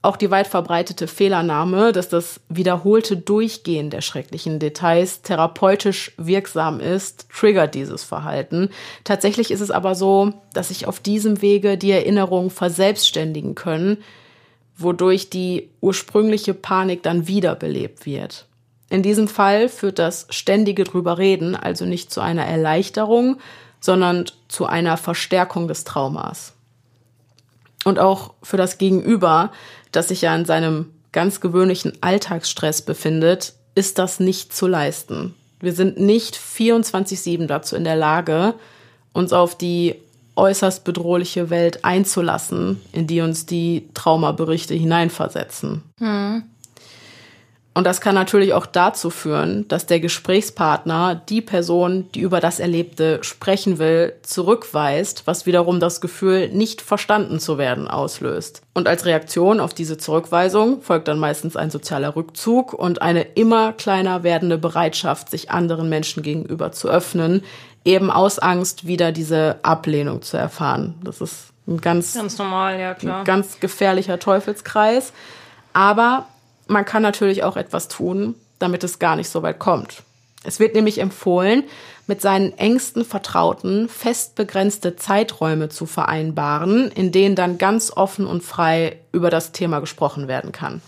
Auch die weit verbreitete Fehlernahme, dass das wiederholte Durchgehen der schrecklichen Details therapeutisch wirksam ist, triggert dieses Verhalten. Tatsächlich ist es aber so, dass sich auf diesem Wege die Erinnerungen verselbstständigen können, wodurch die ursprüngliche Panik dann wiederbelebt wird. In diesem Fall führt das ständige drüber reden also nicht zu einer Erleichterung, sondern zu einer Verstärkung des Traumas. Und auch für das Gegenüber das sich ja in seinem ganz gewöhnlichen Alltagsstress befindet, ist das nicht zu leisten. Wir sind nicht 24-7 dazu in der Lage, uns auf die äußerst bedrohliche Welt einzulassen, in die uns die Traumaberichte hineinversetzen. Hm. Und das kann natürlich auch dazu führen, dass der Gesprächspartner die Person, die über das Erlebte sprechen will, zurückweist, was wiederum das Gefühl, nicht verstanden zu werden, auslöst. Und als Reaktion auf diese Zurückweisung folgt dann meistens ein sozialer Rückzug und eine immer kleiner werdende Bereitschaft, sich anderen Menschen gegenüber zu öffnen, eben aus Angst, wieder diese Ablehnung zu erfahren. Das ist ein ganz, ganz normal, ja klar. Ein ganz gefährlicher Teufelskreis. Aber man kann natürlich auch etwas tun, damit es gar nicht so weit kommt. Es wird nämlich empfohlen, mit seinen engsten Vertrauten fest begrenzte Zeiträume zu vereinbaren, in denen dann ganz offen und frei über das Thema gesprochen werden kann.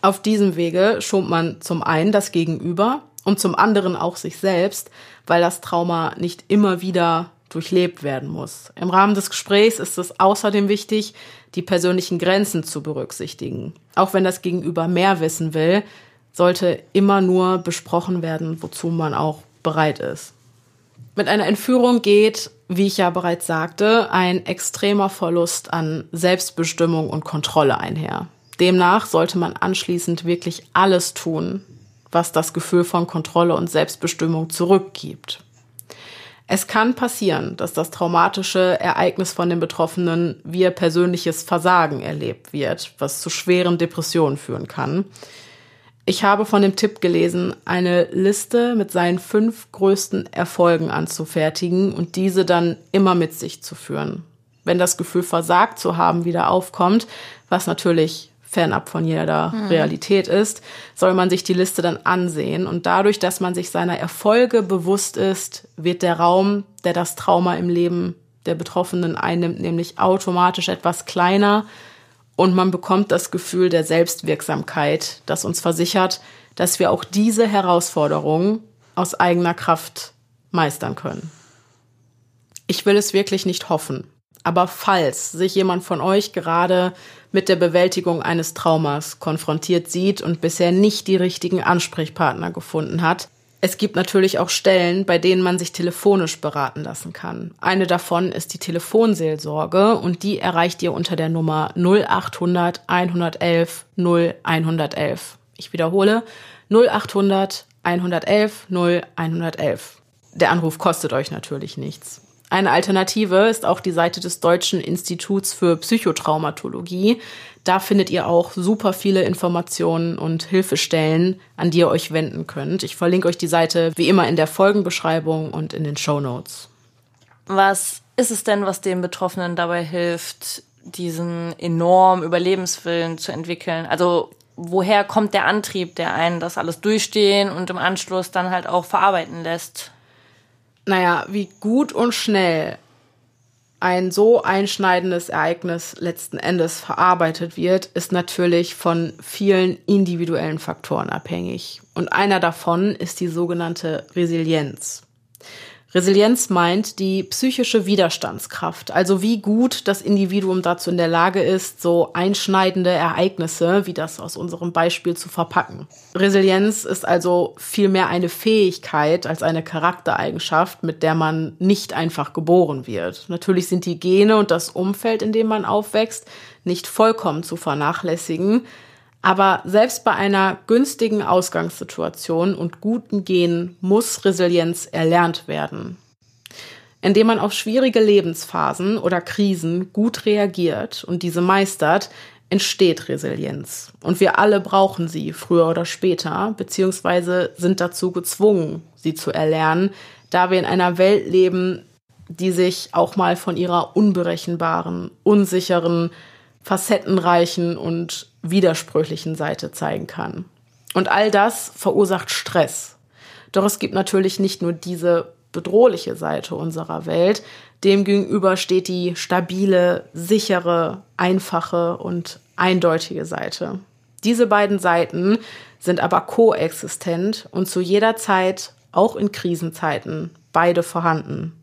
Auf diesem Wege schont man zum einen das Gegenüber und zum anderen auch sich selbst, weil das Trauma nicht immer wieder durchlebt werden muss. Im Rahmen des Gesprächs ist es außerdem wichtig, die persönlichen Grenzen zu berücksichtigen. Auch wenn das Gegenüber mehr wissen will, sollte immer nur besprochen werden, wozu man auch bereit ist. Mit einer Entführung geht, wie ich ja bereits sagte, ein extremer Verlust an Selbstbestimmung und Kontrolle einher. Demnach sollte man anschließend wirklich alles tun, was das Gefühl von Kontrolle und Selbstbestimmung zurückgibt. Es kann passieren, dass das traumatische Ereignis von den Betroffenen wie persönliches Versagen erlebt wird, was zu schweren Depressionen führen kann. Ich habe von dem Tipp gelesen, eine Liste mit seinen fünf größten Erfolgen anzufertigen und diese dann immer mit sich zu führen. Wenn das Gefühl versagt zu haben wieder aufkommt, was natürlich fernab von jeder mhm. Realität ist, soll man sich die Liste dann ansehen. Und dadurch, dass man sich seiner Erfolge bewusst ist, wird der Raum, der das Trauma im Leben der Betroffenen einnimmt, nämlich automatisch etwas kleiner und man bekommt das Gefühl der Selbstwirksamkeit, das uns versichert, dass wir auch diese Herausforderungen aus eigener Kraft meistern können. Ich will es wirklich nicht hoffen, aber falls sich jemand von euch gerade mit der Bewältigung eines Traumas konfrontiert sieht und bisher nicht die richtigen Ansprechpartner gefunden hat, es gibt natürlich auch Stellen, bei denen man sich telefonisch beraten lassen kann. Eine davon ist die Telefonseelsorge und die erreicht ihr unter der Nummer 0800 111 0111. Ich wiederhole 0800 111 0111. Der Anruf kostet euch natürlich nichts. Eine Alternative ist auch die Seite des Deutschen Instituts für Psychotraumatologie. Da findet ihr auch super viele Informationen und Hilfestellen, an die ihr euch wenden könnt. Ich verlinke euch die Seite wie immer in der Folgenbeschreibung und in den Show Notes. Was ist es denn, was den Betroffenen dabei hilft, diesen enormen Überlebenswillen zu entwickeln? Also woher kommt der Antrieb, der einen das alles durchstehen und im Anschluss dann halt auch verarbeiten lässt? Naja, wie gut und schnell ein so einschneidendes Ereignis letzten Endes verarbeitet wird, ist natürlich von vielen individuellen Faktoren abhängig. Und einer davon ist die sogenannte Resilienz. Resilienz meint die psychische Widerstandskraft, also wie gut das Individuum dazu in der Lage ist, so einschneidende Ereignisse wie das aus unserem Beispiel zu verpacken. Resilienz ist also vielmehr eine Fähigkeit als eine Charaktereigenschaft, mit der man nicht einfach geboren wird. Natürlich sind die Gene und das Umfeld, in dem man aufwächst, nicht vollkommen zu vernachlässigen, aber selbst bei einer günstigen Ausgangssituation und guten Genen muss Resilienz erlernt werden. Indem man auf schwierige Lebensphasen oder Krisen gut reagiert und diese meistert, entsteht Resilienz. Und wir alle brauchen sie früher oder später, beziehungsweise sind dazu gezwungen, sie zu erlernen, da wir in einer Welt leben, die sich auch mal von ihrer unberechenbaren, unsicheren, facettenreichen und widersprüchlichen Seite zeigen kann. Und all das verursacht Stress. Doch es gibt natürlich nicht nur diese bedrohliche Seite unserer Welt, demgegenüber steht die stabile, sichere, einfache und eindeutige Seite. Diese beiden Seiten sind aber koexistent und zu jeder Zeit, auch in Krisenzeiten, beide vorhanden.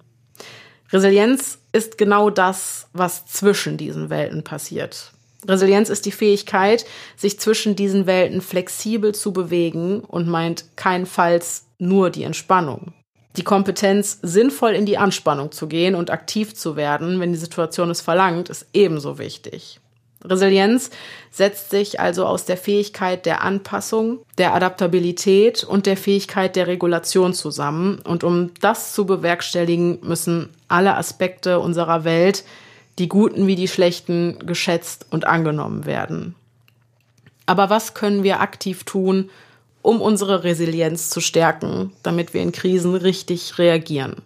Resilienz ist genau das, was zwischen diesen Welten passiert. Resilienz ist die Fähigkeit, sich zwischen diesen Welten flexibel zu bewegen und meint keinenfalls nur die Entspannung. Die Kompetenz, sinnvoll in die Anspannung zu gehen und aktiv zu werden, wenn die Situation es verlangt, ist ebenso wichtig. Resilienz setzt sich also aus der Fähigkeit der Anpassung, der Adaptabilität und der Fähigkeit der Regulation zusammen. Und um das zu bewerkstelligen, müssen alle Aspekte unserer Welt, die guten wie die schlechten, geschätzt und angenommen werden. Aber was können wir aktiv tun, um unsere Resilienz zu stärken, damit wir in Krisen richtig reagieren?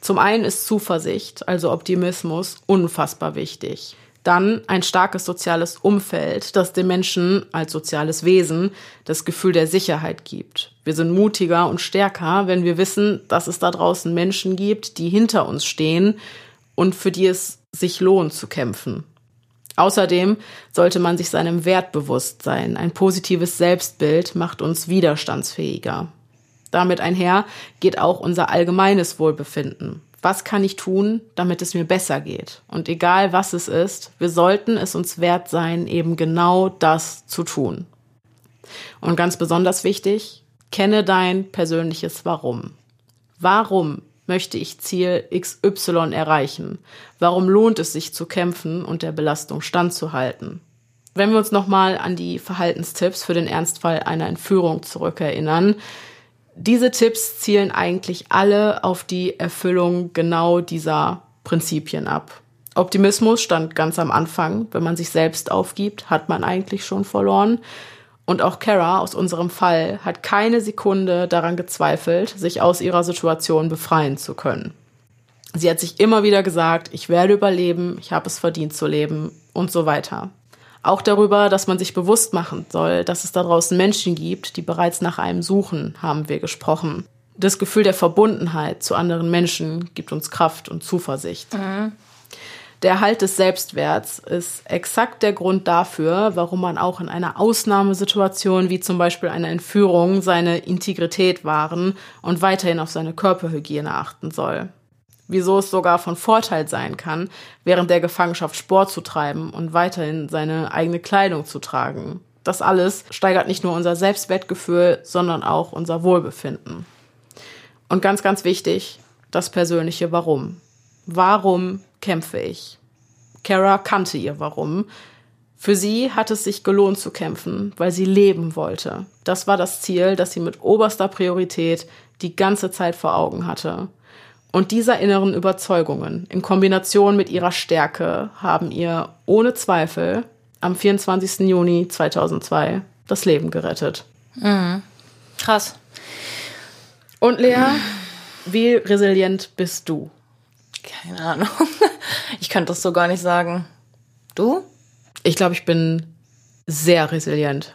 Zum einen ist Zuversicht, also Optimismus, unfassbar wichtig. Dann ein starkes soziales Umfeld, das dem Menschen als soziales Wesen das Gefühl der Sicherheit gibt. Wir sind mutiger und stärker, wenn wir wissen, dass es da draußen Menschen gibt, die hinter uns stehen und für die es sich lohnt zu kämpfen. Außerdem sollte man sich seinem Wert bewusst sein. Ein positives Selbstbild macht uns widerstandsfähiger. Damit einher geht auch unser allgemeines Wohlbefinden. Was kann ich tun, damit es mir besser geht? Und egal was es ist, wir sollten es uns wert sein, eben genau das zu tun. Und ganz besonders wichtig, kenne dein persönliches Warum. Warum möchte ich Ziel XY erreichen? Warum lohnt es sich zu kämpfen und der Belastung standzuhalten? Wenn wir uns nochmal an die Verhaltenstipps für den Ernstfall einer Entführung zurückerinnern, diese Tipps zielen eigentlich alle auf die Erfüllung genau dieser Prinzipien ab. Optimismus stand ganz am Anfang. Wenn man sich selbst aufgibt, hat man eigentlich schon verloren. Und auch Kara aus unserem Fall hat keine Sekunde daran gezweifelt, sich aus ihrer Situation befreien zu können. Sie hat sich immer wieder gesagt, ich werde überleben, ich habe es verdient zu leben und so weiter. Auch darüber, dass man sich bewusst machen soll, dass es da draußen Menschen gibt, die bereits nach einem suchen, haben wir gesprochen. Das Gefühl der Verbundenheit zu anderen Menschen gibt uns Kraft und Zuversicht. Mhm. Der Erhalt des Selbstwerts ist exakt der Grund dafür, warum man auch in einer Ausnahmesituation wie zum Beispiel einer Entführung seine Integrität wahren und weiterhin auf seine Körperhygiene achten soll. Wieso es sogar von Vorteil sein kann, während der Gefangenschaft Sport zu treiben und weiterhin seine eigene Kleidung zu tragen. Das alles steigert nicht nur unser Selbstwertgefühl, sondern auch unser Wohlbefinden. Und ganz, ganz wichtig, das persönliche Warum. Warum kämpfe ich? Kara kannte ihr Warum. Für sie hat es sich gelohnt zu kämpfen, weil sie leben wollte. Das war das Ziel, das sie mit oberster Priorität die ganze Zeit vor Augen hatte. Und diese inneren Überzeugungen in Kombination mit ihrer Stärke haben ihr ohne Zweifel am 24. Juni 2002 das Leben gerettet. Mhm. Krass. Und Lea, wie resilient bist du? Keine Ahnung. Ich könnte das so gar nicht sagen. Du? Ich glaube, ich bin sehr resilient.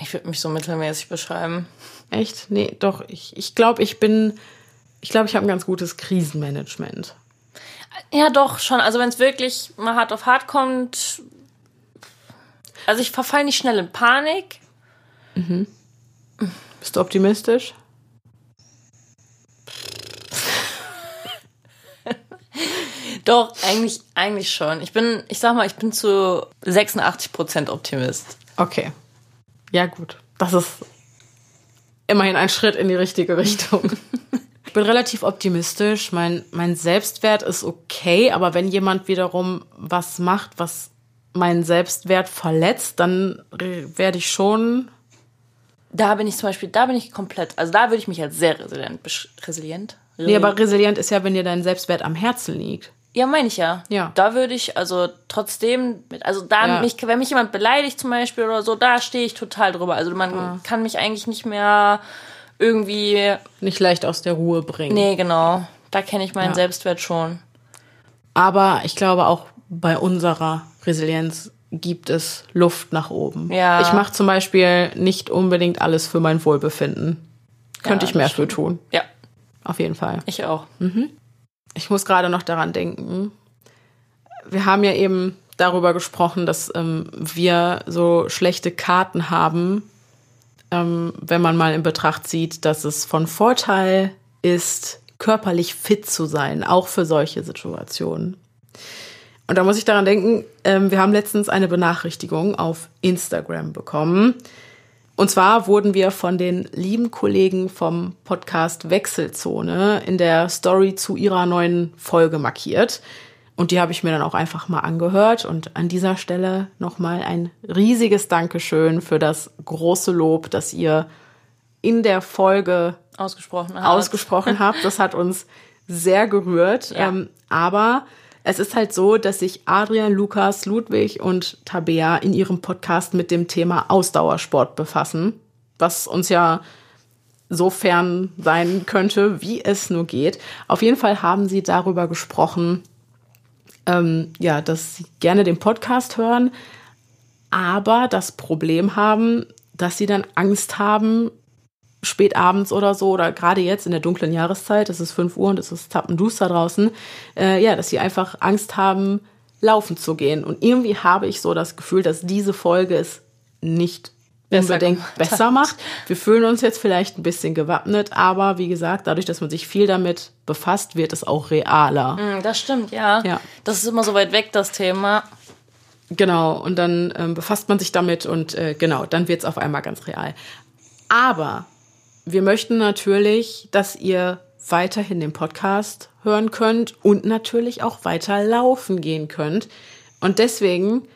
Ich würde mich so mittelmäßig beschreiben. Echt? Nee, doch. Ich, ich glaube, ich bin. Ich glaube, ich habe ein ganz gutes Krisenmanagement. Ja, doch, schon. Also, wenn es wirklich mal hart auf hart kommt. Also, ich verfall nicht schnell in Panik. Mhm. Bist du optimistisch? Doch, eigentlich, eigentlich schon. Ich bin, ich sag mal, ich bin zu 86% Optimist. Okay. Ja, gut. Das ist immerhin ein Schritt in die richtige Richtung. ich bin relativ optimistisch. Mein, mein Selbstwert ist okay, aber wenn jemand wiederum was macht, was meinen Selbstwert verletzt, dann werde ich schon. Da bin ich zum Beispiel, da bin ich komplett, also da würde ich mich als sehr resilient, resilient? Nee, aber resilient ist ja, wenn dir dein Selbstwert am Herzen liegt. Ja, meine ich ja. Ja. Da würde ich, also trotzdem, also da, ja. mich, wenn mich jemand beleidigt zum Beispiel oder so, da stehe ich total drüber. Also man ja. kann mich eigentlich nicht mehr irgendwie. Nicht leicht aus der Ruhe bringen. Nee, genau. Da kenne ich meinen ja. Selbstwert schon. Aber ich glaube auch bei unserer Resilienz gibt es Luft nach oben. Ja. Ich mache zum Beispiel nicht unbedingt alles für mein Wohlbefinden. Könnte ich mehr für tun. Ja. Auf jeden Fall. Ich auch. Mhm ich muss gerade noch daran denken. Wir haben ja eben darüber gesprochen, dass ähm, wir so schlechte Karten haben, ähm, wenn man mal in Betracht zieht, dass es von Vorteil ist, körperlich fit zu sein, auch für solche Situationen. Und da muss ich daran denken, ähm, wir haben letztens eine Benachrichtigung auf Instagram bekommen. Und zwar wurden wir von den lieben Kollegen vom Podcast Wechselzone in der Story zu ihrer neuen Folge markiert. Und die habe ich mir dann auch einfach mal angehört. Und an dieser Stelle nochmal ein riesiges Dankeschön für das große Lob, das ihr in der Folge ausgesprochen habt. Ausgesprochen habt. Das hat uns sehr gerührt. Ja. Ähm, aber es ist halt so, dass sich Adrian, Lukas, Ludwig und Tabea in ihrem Podcast mit dem Thema Ausdauersport befassen, was uns ja so fern sein könnte, wie es nur geht. Auf jeden Fall haben sie darüber gesprochen, ähm, ja, dass sie gerne den Podcast hören, aber das Problem haben, dass sie dann Angst haben, spät abends oder so oder gerade jetzt in der dunklen Jahreszeit, es ist 5 Uhr und es ist tappenduster draußen, äh, ja, dass sie einfach Angst haben, laufen zu gehen. Und irgendwie habe ich so das Gefühl, dass diese Folge es nicht besser unbedingt besser macht. Wir fühlen uns jetzt vielleicht ein bisschen gewappnet, aber wie gesagt, dadurch, dass man sich viel damit befasst, wird es auch realer. Mm, das stimmt, ja. ja. Das ist immer so weit weg, das Thema. Genau, und dann ähm, befasst man sich damit und äh, genau, dann wird es auf einmal ganz real. Aber wir möchten natürlich, dass ihr weiterhin den Podcast hören könnt und natürlich auch weiter laufen gehen könnt. Und deswegen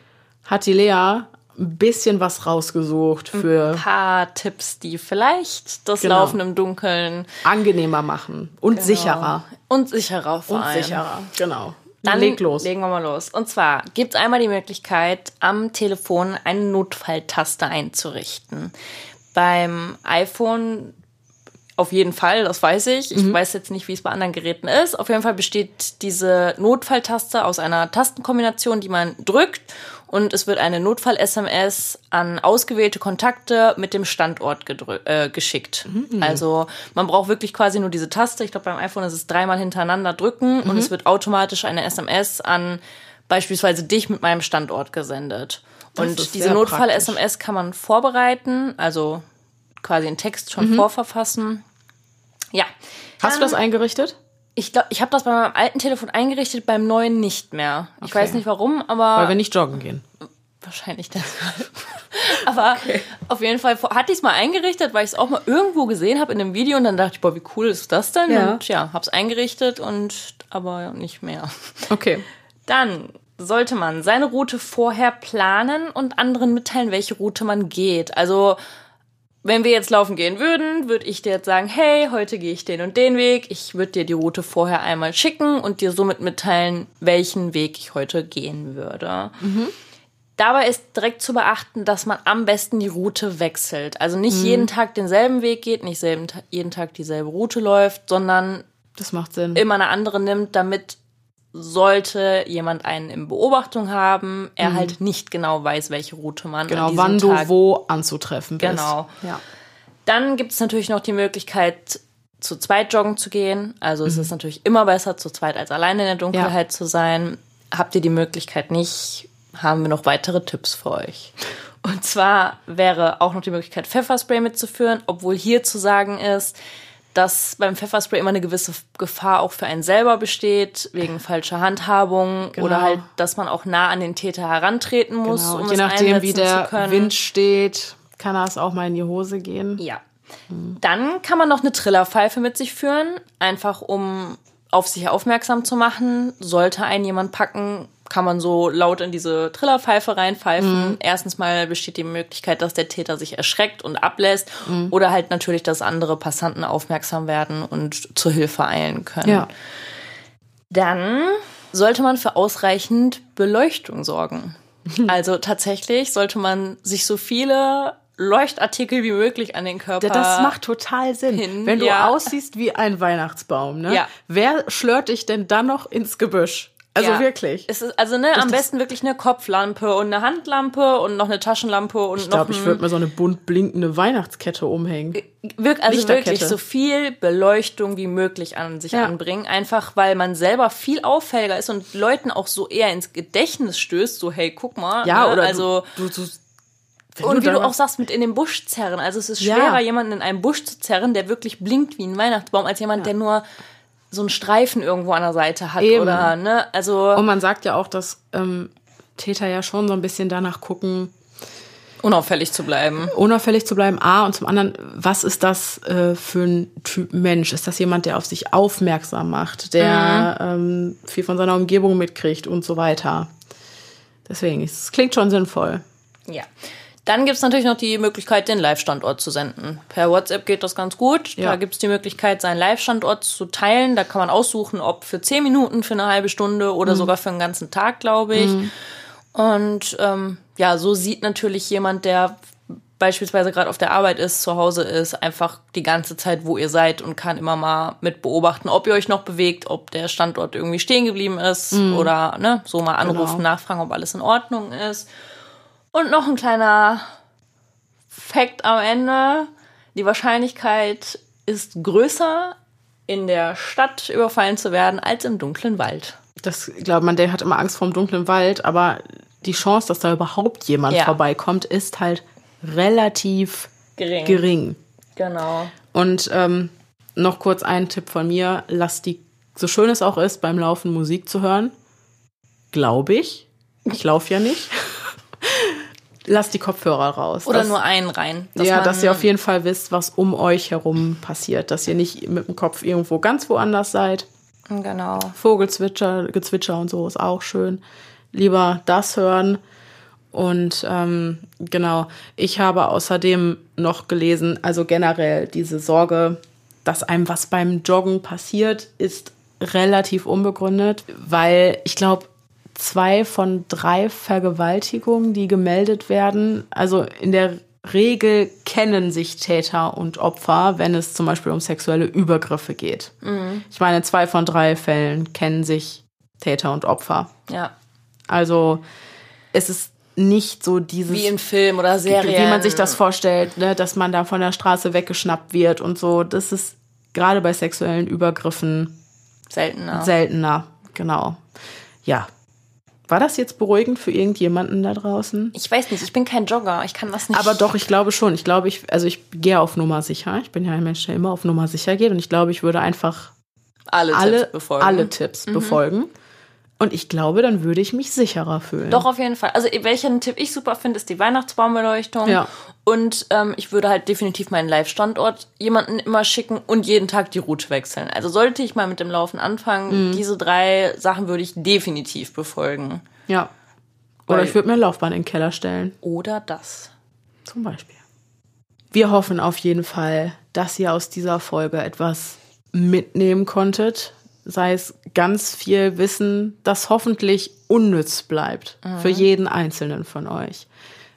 hat die Lea ein bisschen was rausgesucht für ein paar Tipps, die vielleicht das genau. Laufen im Dunkeln angenehmer machen und genau. sicherer. Und sicherer vor und allem. sicherer, genau. Dann Leg los. legen wir mal los. Und zwar gibt es einmal die Möglichkeit, am Telefon eine Notfalltaste einzurichten. Beim iPhone auf jeden Fall, das weiß ich. Ich mhm. weiß jetzt nicht, wie es bei anderen Geräten ist. Auf jeden Fall besteht diese Notfalltaste aus einer Tastenkombination, die man drückt und es wird eine Notfall-SMS an ausgewählte Kontakte mit dem Standort äh, geschickt. Mhm. Also man braucht wirklich quasi nur diese Taste. Ich glaube, beim iPhone ist es dreimal hintereinander drücken mhm. und es wird automatisch eine SMS an beispielsweise dich mit meinem Standort gesendet. Das und diese Notfall-SMS kann man vorbereiten, also quasi einen Text schon mhm. vorverfassen. Ja. Hast du das eingerichtet? Ich glaube, ich habe das bei meinem alten Telefon eingerichtet, beim neuen nicht mehr. Ich okay. weiß nicht warum, aber. Weil wir nicht joggen gehen. Wahrscheinlich deshalb. aber okay. auf jeden Fall hatte ich es mal eingerichtet, weil ich es auch mal irgendwo gesehen habe in einem Video und dann dachte ich, boah, wie cool ist das denn? Ja. Und ja, habe es eingerichtet und aber nicht mehr. Okay. Dann sollte man seine Route vorher planen und anderen mitteilen, welche Route man geht. Also wenn wir jetzt laufen gehen würden, würde ich dir jetzt sagen, hey, heute gehe ich den und den Weg. Ich würde dir die Route vorher einmal schicken und dir somit mitteilen, welchen Weg ich heute gehen würde. Mhm. Dabei ist direkt zu beachten, dass man am besten die Route wechselt. Also nicht mhm. jeden Tag denselben Weg geht, nicht jeden Tag dieselbe Route läuft, sondern das macht Sinn. immer eine andere nimmt, damit sollte jemand einen in Beobachtung haben, er mhm. halt nicht genau weiß, welche Route man genau, an wann Tag du wo anzutreffen bist. Genau. Ja. Dann gibt es natürlich noch die Möglichkeit, zu zweit joggen zu gehen. Also mhm. es ist natürlich immer besser, zu zweit als alleine in der Dunkelheit ja. zu sein. Habt ihr die Möglichkeit nicht, haben wir noch weitere Tipps für euch. Und zwar wäre auch noch die Möglichkeit, Pfefferspray mitzuführen, obwohl hier zu sagen ist, dass beim Pfefferspray immer eine gewisse Gefahr auch für einen selber besteht, wegen falscher Handhabung genau. oder halt, dass man auch nah an den Täter herantreten muss, genau. um Je nachdem, wie der Wind steht, kann das auch mal in die Hose gehen. Ja. Mhm. Dann kann man noch eine Trillerpfeife mit sich führen, einfach um auf sich aufmerksam zu machen. Sollte einen jemand packen, kann man so laut in diese Trillerpfeife reinpfeifen. Mhm. Erstens mal besteht die Möglichkeit, dass der Täter sich erschreckt und ablässt mhm. oder halt natürlich, dass andere Passanten aufmerksam werden und zur Hilfe eilen können. Ja. Dann sollte man für ausreichend Beleuchtung sorgen. Also tatsächlich sollte man sich so viele Leuchtartikel wie möglich an den Körper. Das macht total Sinn. Hin. Wenn du ja. aussiehst wie ein Weihnachtsbaum, ne? Ja. Wer schlört dich denn dann noch ins Gebüsch? Also ja. wirklich. Es ist also ne, am besten wirklich eine Kopflampe und eine Handlampe und noch eine Taschenlampe und ich glaub, noch. Ich glaube, ich würde mir so eine bunt blinkende Weihnachtskette umhängen. Wirk, also wirklich so viel Beleuchtung wie möglich an sich ja. anbringen, einfach weil man selber viel auffälliger ist und Leuten auch so eher ins Gedächtnis stößt, so hey, guck mal. Ja, ne? oder also du, du, du und wie du auch sagst, mit in den Busch zerren. Also es ist schwerer, ja. jemanden in einen Busch zu zerren, der wirklich blinkt wie ein Weihnachtsbaum, als jemand, ja. der nur so einen Streifen irgendwo an der Seite hat Eben. oder ne, also und man sagt ja auch, dass ähm, Täter ja schon so ein bisschen danach gucken, Unauffällig zu bleiben. Unauffällig zu bleiben, A. Und zum anderen, was ist das äh, für ein Typ Mensch? Ist das jemand, der auf sich aufmerksam macht, der ähm, viel von seiner Umgebung mitkriegt und so weiter? Deswegen, es klingt schon sinnvoll. Ja. Dann gibt's natürlich noch die Möglichkeit, den Live-Standort zu senden. Per WhatsApp geht das ganz gut. Ja. Da gibt's die Möglichkeit, seinen Live-Standort zu teilen. Da kann man aussuchen, ob für 10 Minuten, für eine halbe Stunde oder sogar für einen ganzen Tag, glaube ich. Und ähm, ja, so sieht natürlich jemand, der beispielsweise gerade auf der Arbeit ist, zu Hause ist, einfach die ganze Zeit, wo ihr seid und kann immer mal mit beobachten, ob ihr euch noch bewegt, ob der Standort irgendwie stehen geblieben ist oder ne, so mal anrufen, Genau. nachfragen, ob alles in Ordnung ist. Und noch ein kleiner Fact am Ende. Die Wahrscheinlichkeit ist größer, in der Stadt überfallen zu werden, als im dunklen Wald. Das glaubt man, der hat immer Angst vor dem dunklen Wald, aber die Chance, dass da überhaupt jemand Ja. vorbeikommt, ist halt relativ Gering. gering. Genau. Und ähm, noch kurz ein Tipp von mir: Lass die, so schön es auch ist, beim Laufen Musik zu hören. Glaube ich. Ich laufe ja nicht. Lass die Kopfhörer raus. Oder Das- nur einen rein. ja, man- dass ihr auf jeden Fall wisst, was um euch herum passiert. Dass ihr nicht mit dem Kopf irgendwo ganz woanders seid. Genau. Vogelzwitscher, Gezwitscher und so ist auch schön. Lieber das hören. Und ähm, genau, ich habe außerdem noch gelesen, also generell diese Sorge, dass einem was beim Joggen passiert, ist relativ unbegründet, weil ich glaube, zwei von drei Vergewaltigungen, die gemeldet werden, also in der Regel kennen sich Täter und Opfer, wenn es zum Beispiel um sexuelle Übergriffe geht. Ich meine, in zwei von drei Fällen kennen sich Täter und Opfer. Ja. Also es ist nicht so dieses, Wie in Film oder Serien. wie man sich das vorstellt, ne, dass man da von der Straße weggeschnappt wird und so. Das ist gerade bei sexuellen Übergriffen seltener. seltener. Genau. Ja. War das jetzt beruhigend für irgendjemanden da draußen? ich weiß nicht, ich bin kein Jogger. Ich kann das nicht. Aber doch, ich glaube schon. Ich glaube, ich, also ich gehe auf Nummer sicher. Ich bin ja ein Mensch, der immer auf Nummer sicher geht. Und ich glaube, ich würde einfach alle, alle, Tipps befolgen. Mhm. alle Tipps befolgen. Und ich glaube, dann würde ich mich sicherer fühlen. Doch, auf jeden Fall. Also, welchen Tipp ich super finde, ist die Weihnachtsbaumbeleuchtung. Ja. Und ähm, ich würde halt definitiv meinen Live-Standort jemanden immer schicken und jeden Tag die Route wechseln. Also, sollte ich mal mit dem Laufen anfangen, Mhm. diese drei Sachen würde ich definitiv befolgen. Ja. Oder Weil- ich würde mir eine Laufbahn in den Keller stellen. Oder das. Zum Beispiel. Wir hoffen auf jeden Fall, dass ihr aus dieser Folge etwas mitnehmen konntet. Sei es ganz viel Wissen, das hoffentlich unnütz bleibt für jeden Einzelnen von euch.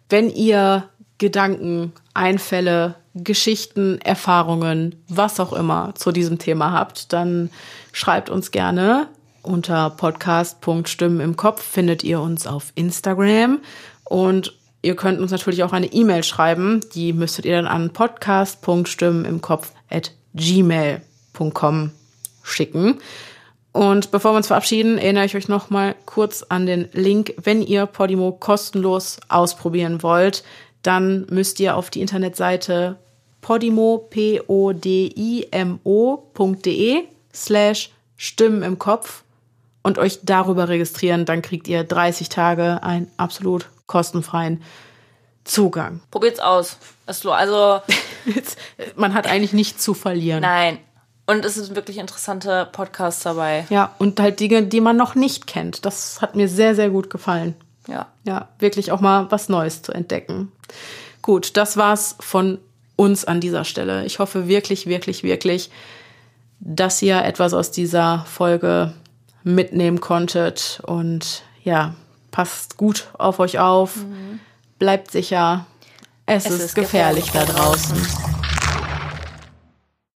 Wenn ihr Gedanken, Einfälle, Geschichten, Erfahrungen, was auch immer zu diesem Thema habt, dann schreibt uns gerne. Unter podcast.stimmen im Kopf findet ihr uns auf Instagram. Und ihr könnt uns natürlich auch eine E-Mail schreiben, die müsstet ihr dann an podcast.stimmen im Kopf at gmail.com schicken. Und bevor wir uns verabschieden, erinnere ich euch noch mal kurz an den Link. Wenn ihr Podimo kostenlos ausprobieren wollt, dann müsst ihr auf die Internetseite podimo, p o d i m o.de slash Stimmen im Kopf und euch darüber registrieren. Dann kriegt ihr 30 Tage einen absolut kostenfreien Zugang. Probiert's aus. Also, Man hat eigentlich nichts zu verlieren. nein. Und es sind wirklich interessante Podcasts dabei. Ja, und halt Dinge, die man noch nicht kennt. Das hat mir sehr, sehr gut gefallen. Ja. Ja, wirklich auch mal was Neues zu entdecken. Gut, das war's von uns an dieser Stelle. Ich hoffe wirklich, wirklich, wirklich, dass ihr etwas aus dieser Folge mitnehmen konntet. Und ja, passt gut auf euch auf. Bleibt sicher. Es, ist, gefährlich, da draußen.